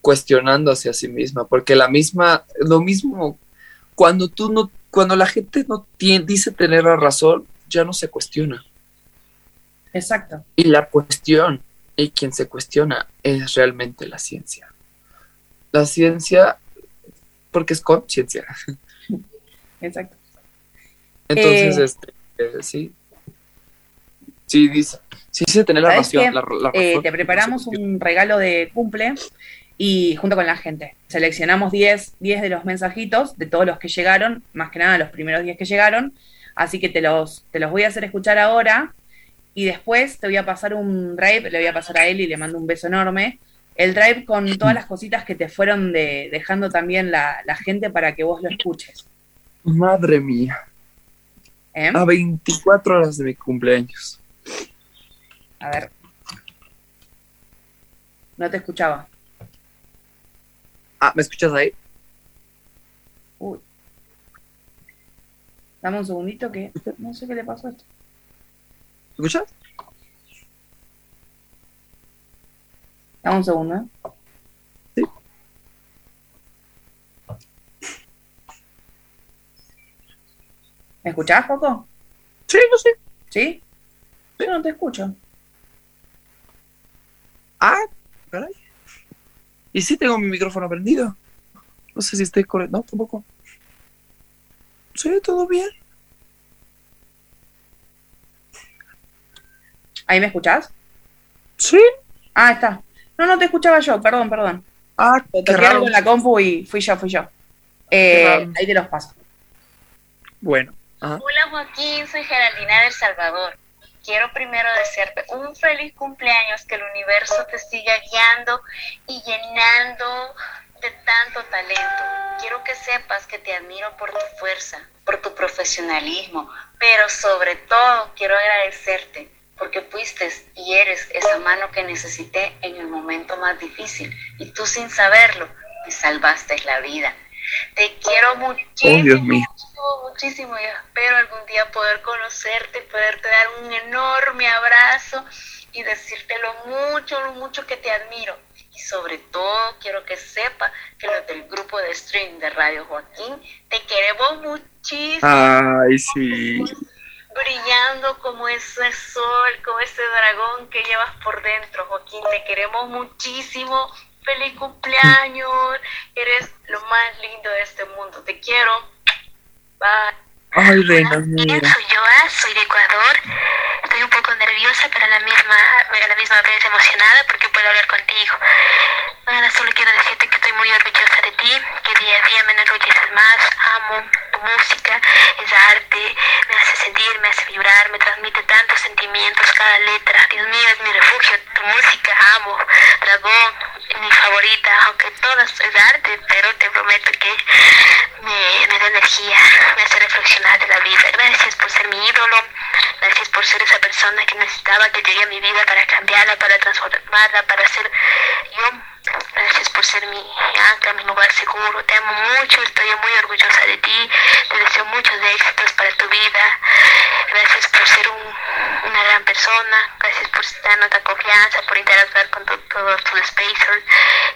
cuestionándose a sí misma, porque la misma lo mismo cuando tú no cuando la gente no tiene, dice tener la razón, ya no se cuestiona.
Exacto.
Y la cuestión, y quien se cuestiona, es realmente la ciencia. La ciencia, porque es conciencia.
Exacto.
Entonces,
Eh.
este, eh, sí. Sí, dice, sí tener la
¿Sabes
razón. La, la
Eh,
razón.
te preparamos un regalo de cumple y junto con la gente. Seleccionamos 10, 10 de los mensajitos de todos los que llegaron, más que nada los primeros 10 que llegaron. Así que te los, te los voy a hacer escuchar ahora y después te voy a pasar un drive, le voy a pasar a él y le mando un beso enorme. El drive con todas las cositas que te fueron de- dejando también la, la gente para que vos lo escuches.
Madre mía.
¿eh?
A 24 horas de mi cumpleaños.
A ver. No te escuchaba.
Ah, ¿me escuchas ahí?
Uy. Dame un segundito que no sé qué le pasó a esto.
¿Me escuchas?
Dame un segundo, ¿eh? ¿Me escuchás, Coco?
Sí, yo sí.
¿Sí? Pero no te escucho.
Ah, caray. ¿Y si tengo mi micrófono prendido? No sé si estoy correcto. No, tampoco. Sí, todo bien.
¿Ahí me escuchás?
Sí.
Ah, está. No, no te escuchaba yo, perdón, perdón.
Ah,
Toqué
raro.
algo en la compu y fui yo, fui yo. Eh, ahí te los paso.
Bueno. ajá.
Hola Joaquín, soy Geraldina del Salvador. Quiero primero desearte un feliz cumpleaños, que el universo te siga guiando y llenando de tanto talento. Quiero que sepas que te admiro por tu fuerza, por tu profesionalismo, pero sobre todo quiero agradecerte fuiste y eres esa mano que necesité en el momento más difícil y tú sin saberlo me salvaste la vida. Te quiero muchísimo
Oh, Dios mío.
muchísimo, muchísimo y espero algún día poder conocerte, poderte dar un enorme abrazo y decirte lo mucho, lo mucho que te admiro. Y sobre todo quiero que sepa que los del grupo de stream de Radio Joaquín te queremos muchísimo,
Ay, sí.
Brillando como ese sol, como ese dragón que llevas por dentro, Joaquín. Te queremos muchísimo. Feliz cumpleaños. Eres lo más lindo de este mundo. Te quiero. Bye.
Ay, reina mía.
Soy Joa, soy de Ecuador. Estoy un poco nerviosa, pero a la misma, a la misma vez emocionada porque puedo hablar contigo. Ahora solo quiero decirte que estoy muy orgullosa de ti, que día a día me enorgulleces más. Amo tu música, es arte, me hace sentir, me hace vibrar, me transmite tantos sentimientos cada letra. Dios mío, es mi refugio, tu música, amo. Dragón, mi favorita, aunque todas es arte, pero te prometo que me, me da energía, me hace reflexionar de la vida. Gracias por ser mi ídolo, gracias por ser esa persona que necesitaba que llegue a mi vida para cambiarla, para transformarla, para ser yo. Gracias por ser mi ancla, mi lugar seguro. Te amo mucho, estoy muy orgullosa de ti. Te deseo muchos éxitos para tu vida. Gracias por ser un- una gran persona. Gracias por darnos la confianza, por interactuar con to- todos tus spacers.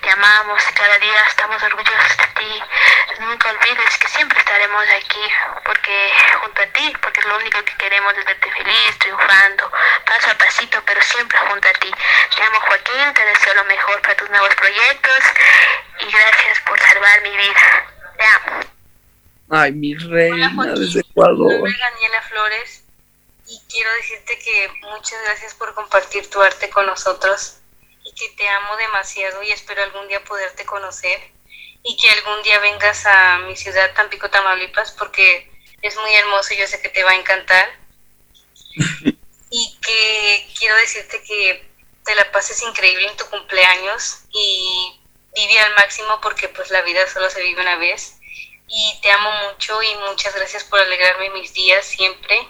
Te amamos cada día estamos orgullosos de ti. Nunca olvides que siempre estaremos aquí porque junto a ti, porque lo único que queremos es verte feliz, triunfando, paso a pasito, pero siempre junto a ti. Te amo Joaquín, te deseo lo mejor para tus nuevos y gracias por salvar mi vida. Te amo.
Ay, mi reina
Joaquín.
desde Ecuador.
Soy Daniela Flores y quiero decirte que muchas gracias por compartir tu arte con nosotros y que te amo demasiado y espero algún día poderte conocer y que algún día vengas a mi ciudad Tampico, Tamaulipas porque es muy hermoso y yo sé que te va a encantar y que quiero decirte que te la pases increíble en tu cumpleaños y vive al máximo porque pues la vida solo se vive una vez y te amo mucho y muchas gracias por alegrarme mis días siempre.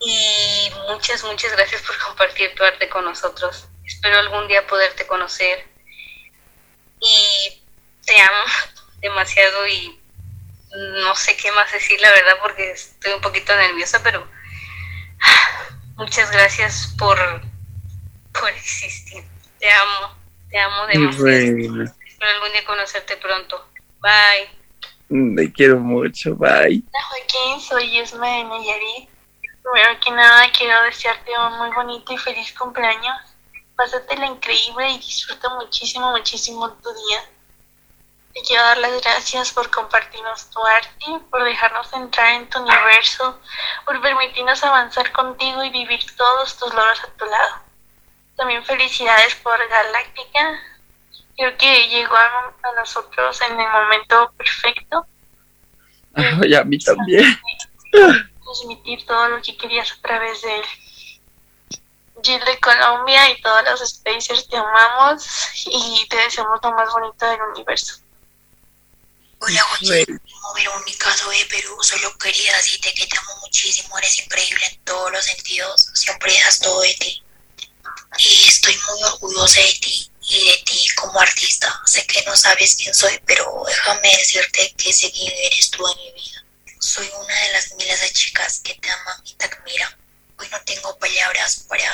Y muchas, muchas gracias por compartir tu arte con nosotros. Espero algún día poderte conocer. Y te amo demasiado y no sé qué más decir, la verdad, porque estoy un poquito nerviosa, pero muchas gracias por, por existir. Te amo, te amo demasiado.
reina.
Espero algún día conocerte pronto. Bye.
Te quiero mucho. Bye.
Hola Joaquín, soy Yesma de Nayarit. Primero que nada quiero desearte un muy bonito y feliz cumpleaños. Pásatela increíble y disfruta muchísimo, muchísimo tu día. Te quiero dar las gracias por compartirnos tu arte, por dejarnos entrar en tu universo, por permitirnos avanzar contigo y vivir todos tus logros a tu lado. También felicidades por Galáctica. Creo que llegó a, a nosotros en el momento perfecto.
Ay, a mí también.
transmitir todo lo que querías a través de él. Jill de Colombia y todos los Spacers te amamos y te deseamos lo más bonito del universo.
Hola Joaquín, como Verónica soy de Perú, solo quería decirte que te amo muchísimo, eres increíble en todos los sentidos, siempre das todo de ti. Y estoy muy orgullosa de ti y de ti como artista. Sé que no sabes quién soy, pero déjame decirte que sé quién eres tú en mi vida. Soy una de las miles de chicas que te aman y te admiran. Hoy no tengo palabras para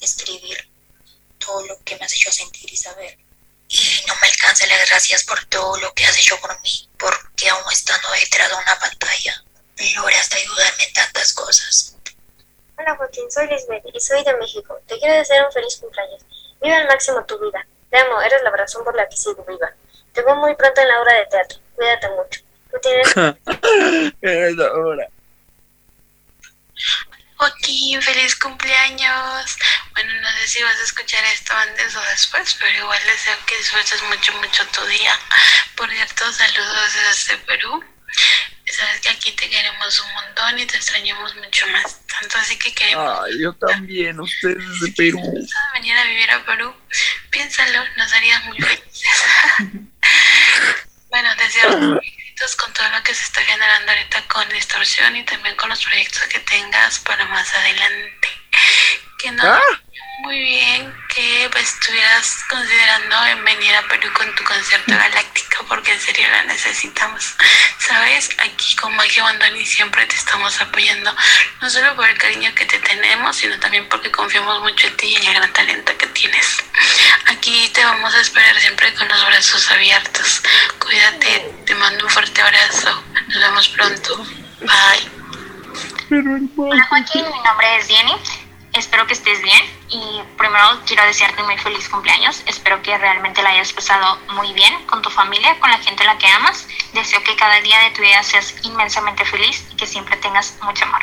describir todo lo que me has hecho sentir y saber. Y no me alcanza las gracias por todo lo que has hecho por mí, porque aún estando detrás de una pantalla, lograste ayudarme en tantas cosas.
Hola Joaquín, soy Lisbeth y soy de México. Te quiero desear un feliz cumpleaños. Vive al máximo tu vida. Te amo, eres la razón por la que sigo viva. Te veo muy pronto en la obra de teatro. Cuídate mucho. Tú tienes...
Eres ahora.
Joaquín, feliz cumpleaños. Bueno, no sé si vas a escuchar esto antes o después, pero igual deseo que disfrutes mucho, mucho tu día. Por cierto, saludos desde Perú. Sabes que aquí te queremos un montón y te extrañamos mucho más. Tanto así que queremos
Ay, yo también, ustedes de Perú.
venir a vivir a Perú. Piénsalo, nos harías muy felices. bueno, deseo éxitos con todo lo que se está generando ahorita con distorsión y también con los proyectos que tengas para más adelante. Que no
Ah.
Muy bien que pues, estuvieras considerando en venir a Perú con tu concierto galáctico porque en serio la necesitamos. Sabes, aquí con Magia Bandoni siempre te estamos apoyando, no solo por el cariño que te tenemos, sino también porque confiamos mucho en ti y en el gran talento que tienes. Aquí te vamos a esperar siempre con los brazos abiertos. Cuídate, te mando un fuerte abrazo. Nos vemos pronto. Bye.
Hola Joaquín, mi nombre es Jenny. Espero que estés bien y primero quiero desearte muy feliz cumpleaños. Espero que realmente la hayas pasado muy bien con tu familia, con la gente a la que amas. Deseo que cada día de tu vida seas inmensamente feliz y que siempre tengas mucho amor.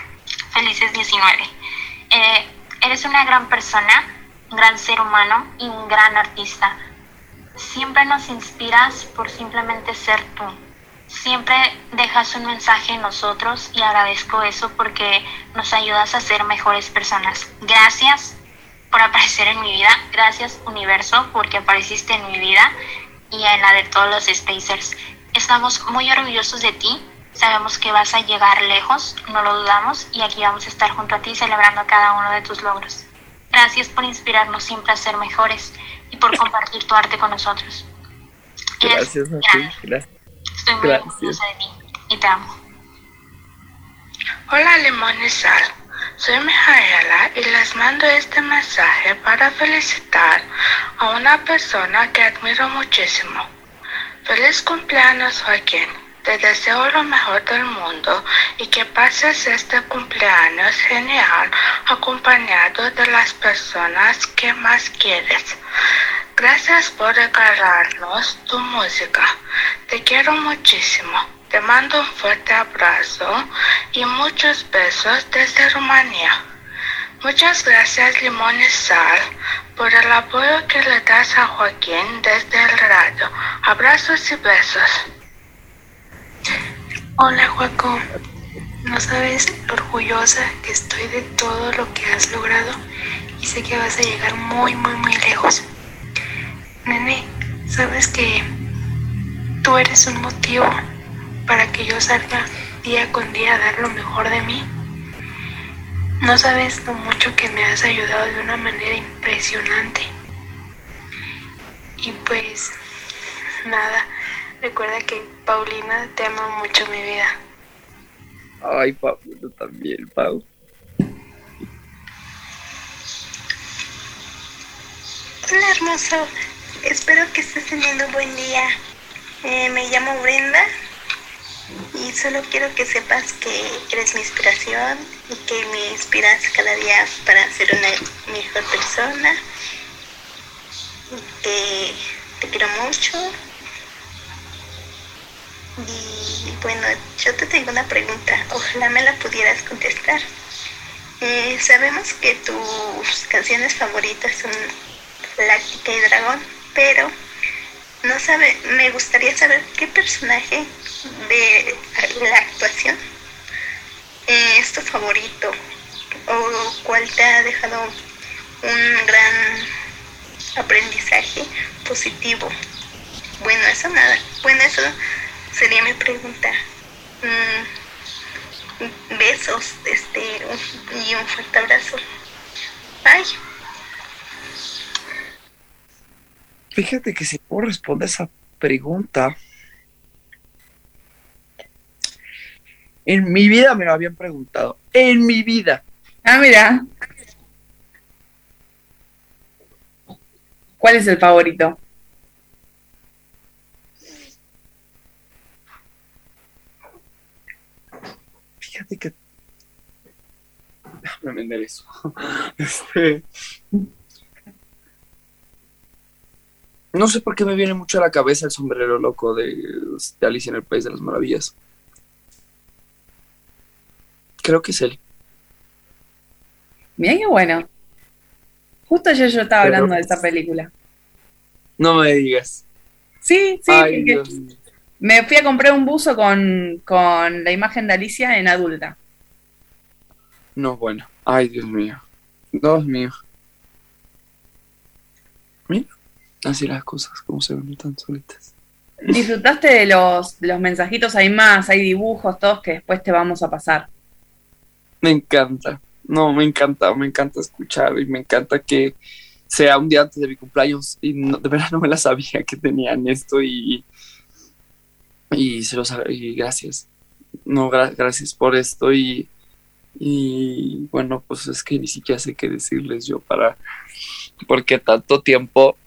Felices 19. Eh, eres una gran persona, un gran ser humano y un gran artista. Siempre nos inspiras por simplemente ser tú siempre dejas un mensaje en nosotros y agradezco eso porque nos ayudas a ser mejores personas. Gracias por aparecer en mi vida, gracias universo porque apareciste en mi vida y en la de todos los Spacers. Estamos muy orgullosos de ti, sabemos que vas a llegar lejos, no lo dudamos y aquí vamos a estar junto a ti celebrando cada uno de tus logros. Gracias por inspirarnos siempre a ser mejores y por compartir tu arte con nosotros.
Gracias a ti, gracias.
Estoy muy
Gracias.
orgullosa de ti y te amo.
Hola Sal, soy Mijaela y les mando este mensaje para felicitar a una persona que admiro muchísimo. Feliz cumpleaños Joaquín, te deseo lo mejor del mundo y que pases este cumpleaños genial acompañado de las personas que más quieres. Gracias por regalarnos tu música. Te quiero muchísimo. Te mando un fuerte abrazo y muchos besos desde Rumanía. Muchas gracias Limón Sal por el apoyo que le das a Joaquín desde el radio. Abrazos y besos.
Hola Joaco, no sabes lo orgullosa que estoy de todo lo que has logrado y sé que vas a llegar muy muy muy lejos. Nene, sabes que tú eres un motivo para que yo salga día con día a dar lo mejor de mí. No sabes lo mucho que me has ayudado de una manera impresionante. Y pues nada, recuerda que Paulina te ama mucho mi vida.
Ay, Pau, yo también, Pau.
Hola hermoso, espero que estés teniendo un buen día. Eh, me llamo Brenda y solo quiero que sepas que eres mi inspiración y que me inspiras cada día para ser una mejor persona. Y que te quiero mucho. Y bueno, yo te tengo una pregunta, ojalá me la pudieras contestar. Eh, sabemos que tus canciones favoritas son Láctica y Dragón, pero no sabe, me gustaría saber qué personaje de la actuación eh, es tu favorito o cuál te ha dejado un gran aprendizaje positivo. Bueno, eso nada. Bueno, eso sería mi pregunta. Mm, besos este, y un fuerte abrazo. Bye.
Fíjate que si puedo responder esa pregunta. En mi vida me lo habían preguntado. En mi vida.
Ah, mira. ¿Cuál es el favorito?
Fíjate que. Déjame enderezar. eso. Este, no sé por qué me viene mucho a la cabeza el sombrero loco de, de Alicia en el País de las Maravillas. Creo que es él.
Mira qué bueno. Justo ayer yo estaba
Pero-
hablando de esa película.
No me digas.
Sí, sí.
Ay,
que- me fui a comprar un buzo con, con la imagen de Alicia en adulta.
No, bueno. Ay, Dios mío. Dios mío. Mira, así las cosas, como se ven tan solitas.
¿Disfrutaste de los, de los mensajitos? Hay más, hay dibujos, todos que después te vamos a pasar.
Me encanta. No, me encanta, me encanta escuchar y me encanta que sea un día antes de mi cumpleaños y no- de verdad no me la sabía que tenían esto y, y se los y gracias. No, gra- gracias por esto y, y bueno, pues es que ni siquiera sé qué decirles yo para, porque tanto tiempo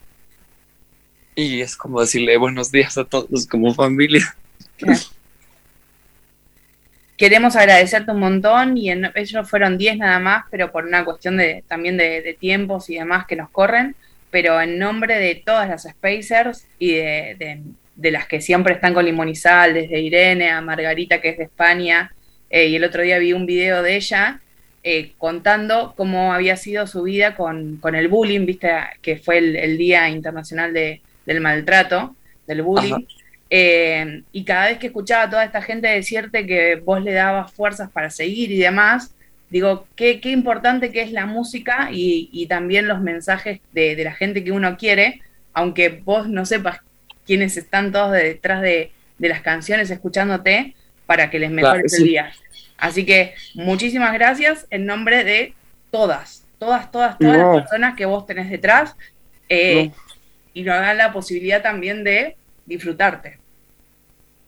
y es como decirle buenos días a todos como familia.
Queremos agradecerte un montón y en- ellos fueron 10 nada más, pero por una cuestión de también de, tiempos y demás que nos corren, pero en nombre de todas las Spacers y de, las que siempre están con Limonizal, desde Irene a Margarita que es de España, eh, y el otro día vi un video de ella eh, contando cómo había sido su vida con, con el bullying, viste, que fue el, Día Internacional de- del Maltrato, del bullying. Eh, y cada vez que escuchaba a toda esta gente decirte que vos le dabas fuerzas para seguir y demás, digo, qué, qué importante que es la música y, y también los mensajes de, de la gente que uno quiere, aunque vos no sepas quiénes están todos de- detrás de, de las canciones escuchándote para que les
Claro,
mejores
sí.
el día. Así que muchísimas gracias en nombre de todas, todas, todas, todas
No.
las personas que vos tenés detrás eh, y nos dan la posibilidad también de disfrutarte.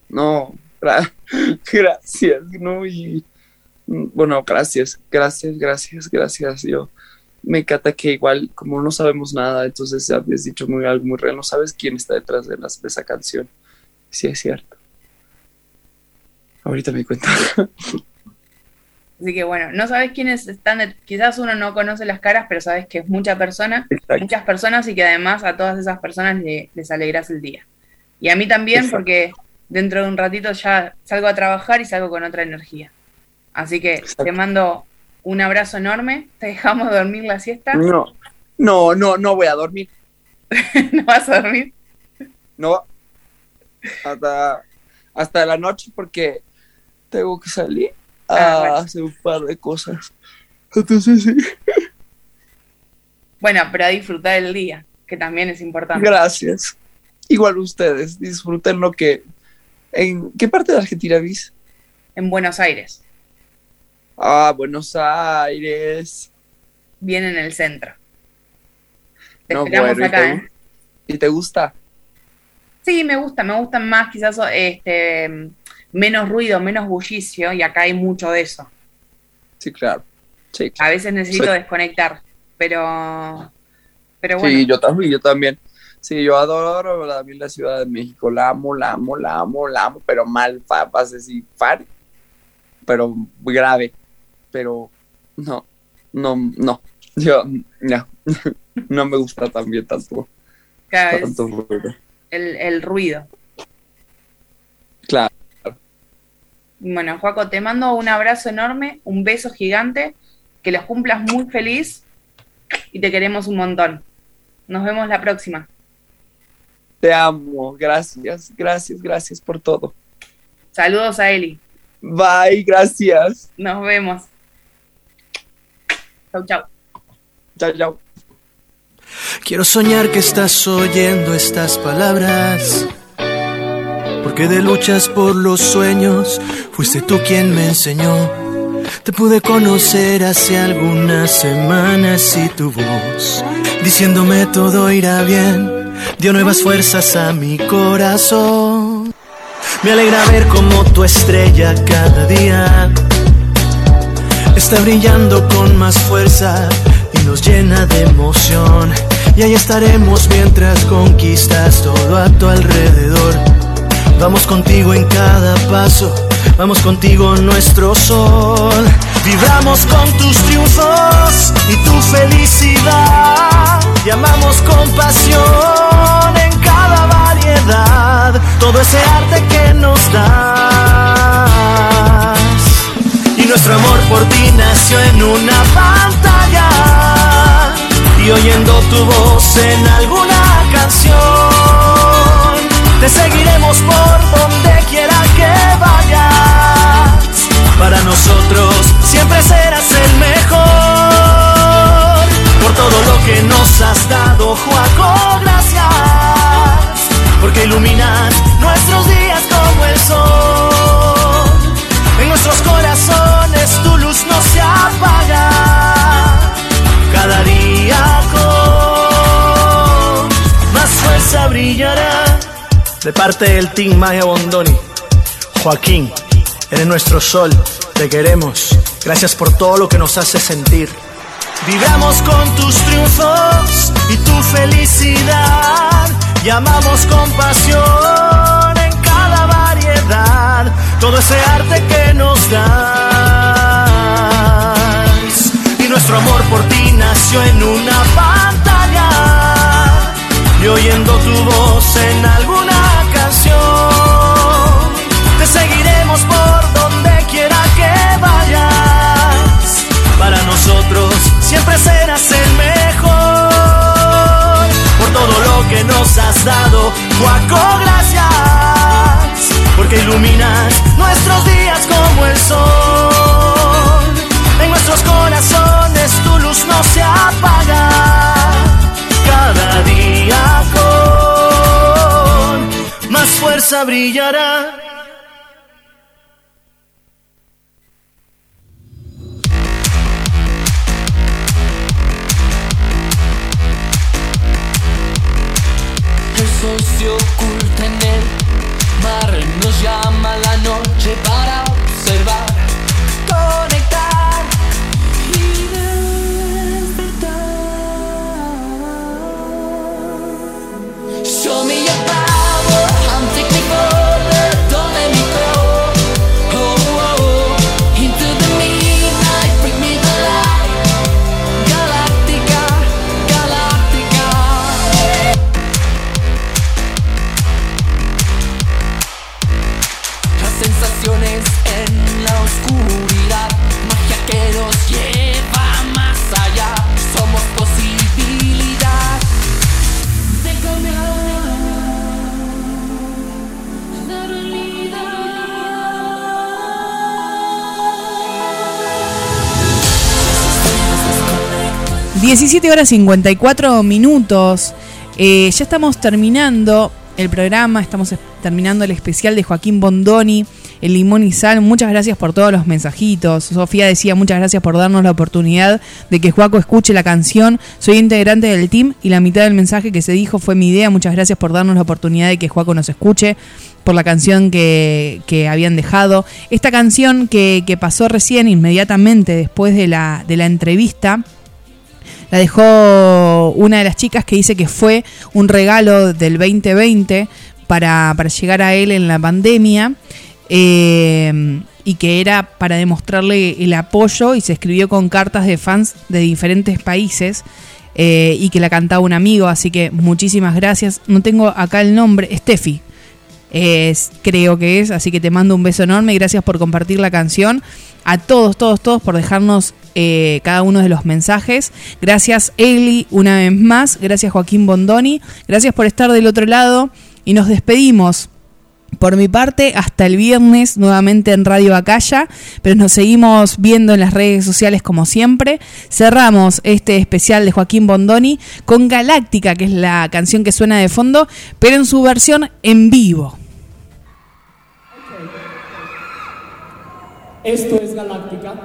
No, gra- gracias, no, y mm, bueno, gracias, gracias, gracias, gracias. Yo me encanta que igual, como no sabemos nada, entonces ya habías dicho muy, algo muy real, no sabes quién está detrás de, las, de esa canción. Sí, es cierto. Ahorita me di cuenta.
Así que bueno, no sabes quiénes están, de- quizás uno no conoce las caras, pero sabes que es mucha persona, muchas personas y que además a todas esas personas le- les alegras el día. Y a mí también
Exacto.
porque dentro de un ratito ya salgo a trabajar y salgo con otra energía. Así que te mando un abrazo enorme, te dejamos dormir la siesta.
No, no, no, no voy a dormir.
¿No vas a dormir?
No, hasta, hasta la noche porque tengo que salir a
Ah, bueno.
hacer un par de cosas. Entonces sí.
Bueno, pero a disfrutar el día, que también es importante.
Gracias. Igual ustedes, disfruten lo que... ¿En qué parte de Argentina vís?
En Buenos Aires,
Ah, Buenos Aires.
bien en el centro. Te
No,
esperamos
bueno, ¿y
acá,
te,
¿eh?
¿y te gusta?
Sí, me gusta, me gustan más quizás este menos ruido, menos bullicio y acá hay mucho de eso.
Sí, claro. Sí,
A veces necesito
Sí.
desconectar, pero pero bueno,
Sí, yo también, yo también. Sí, yo adoro la, la Ciudad de México, la amo, la amo, la amo, la amo, pero mal, a decir, far, pero grave, pero no, no, no, yo, no, no me gusta también tanto, tanto ruido.
el, el ruido.
Claro,
Bueno, Juaco, te mando un abrazo enorme, un beso gigante, que los cumplas muy feliz y te queremos un montón. Nos vemos la próxima.
Te amo, gracias, gracias, gracias por todo.
Saludos a Eli.
Bye, gracias.
Nos vemos. Chau, chau.
Chao, chao.
Quiero soñar que estás oyendo estas palabras. Porque de luchas por los sueños fuiste tú quien me enseñó. Te pude conocer hace algunas semanas y tu voz, diciéndome todo irá bien, dio nuevas fuerzas a mi corazón. Me alegra ver como tu estrella cada día está brillando con más fuerza y nos llena de emoción. Y ahí estaremos mientras conquistas todo a tu alrededor. Vamos contigo en cada paso, Vamos contigo nuestro sol. Vibramos con tus triunfos y tu felicidad. Y amamos con pasión en cada variedad todo ese arte que nos das. Y nuestro amor por ti nació en una pantalla. Y oyendo tu voz en alguna canción, te seguiremos por donde quiera que vayas. Para nosotros siempre serás el mejor. Por todo lo que nos has dado, Juaco, gracias. Porque iluminas De parte del Team Magia Bondoni, Joaquín, eres nuestro sol, te queremos. Gracias por todo lo que nos hace sentir. Vibramos con tus triunfos y tu felicidad. Y amamos con pasión en cada variedad todo ese arte que nos das. Y nuestro amor por ti nació en una pantalla. Y oyendo tu voz en canción, seguiremos por donde quiera que vayas. Para nosotros siempre serás el mejor. Por todo lo que nos has dado, Juaco, gracias. Porque iluminas nuestros días como el sol. En nuestros corazones tu luz no se apaga. Cada día con más fuerza brillará.
Nos llama la noche para observar,
17 horas 54 minutos. Eh, ya estamos terminando el programa, estamos es- terminando el especial de Joaquín Bondoni, el limón y sal. Muchas gracias por todos los mensajitos. Sofía decía muchas gracias por darnos la oportunidad de que Joaco escuche la canción. Soy integrante del team y la mitad del mensaje que se dijo fue mi idea. Muchas gracias por darnos la oportunidad de que Joaco nos escuche por la canción que, que habían dejado. Esta canción que, que pasó recién, inmediatamente después de la, de la entrevista, la dejó una de las chicas que dice que fue un regalo del 2020 para, para llegar a él en la pandemia eh, y que era para demostrarle el apoyo y se escribió con cartas de fans de diferentes países eh, y que la cantaba un amigo, así que muchísimas gracias. No tengo acá el nombre, Steffi. Es, creo que es, así que te mando un beso enorme, gracias por compartir la canción, a todos, todos, todos por dejarnos eh, cada uno de los mensajes, gracias Eli una vez más, gracias Joaquín Bondoni, gracias por estar del otro lado y nos despedimos. Por mi parte, hasta el viernes nuevamente en Radio Acaya, pero nos seguimos viendo en las redes sociales como siempre. Cerramos este especial de Joaquín Bondoni con Galáctica, que es la canción que suena de fondo, pero en su versión en vivo.
Esto es Galáctica.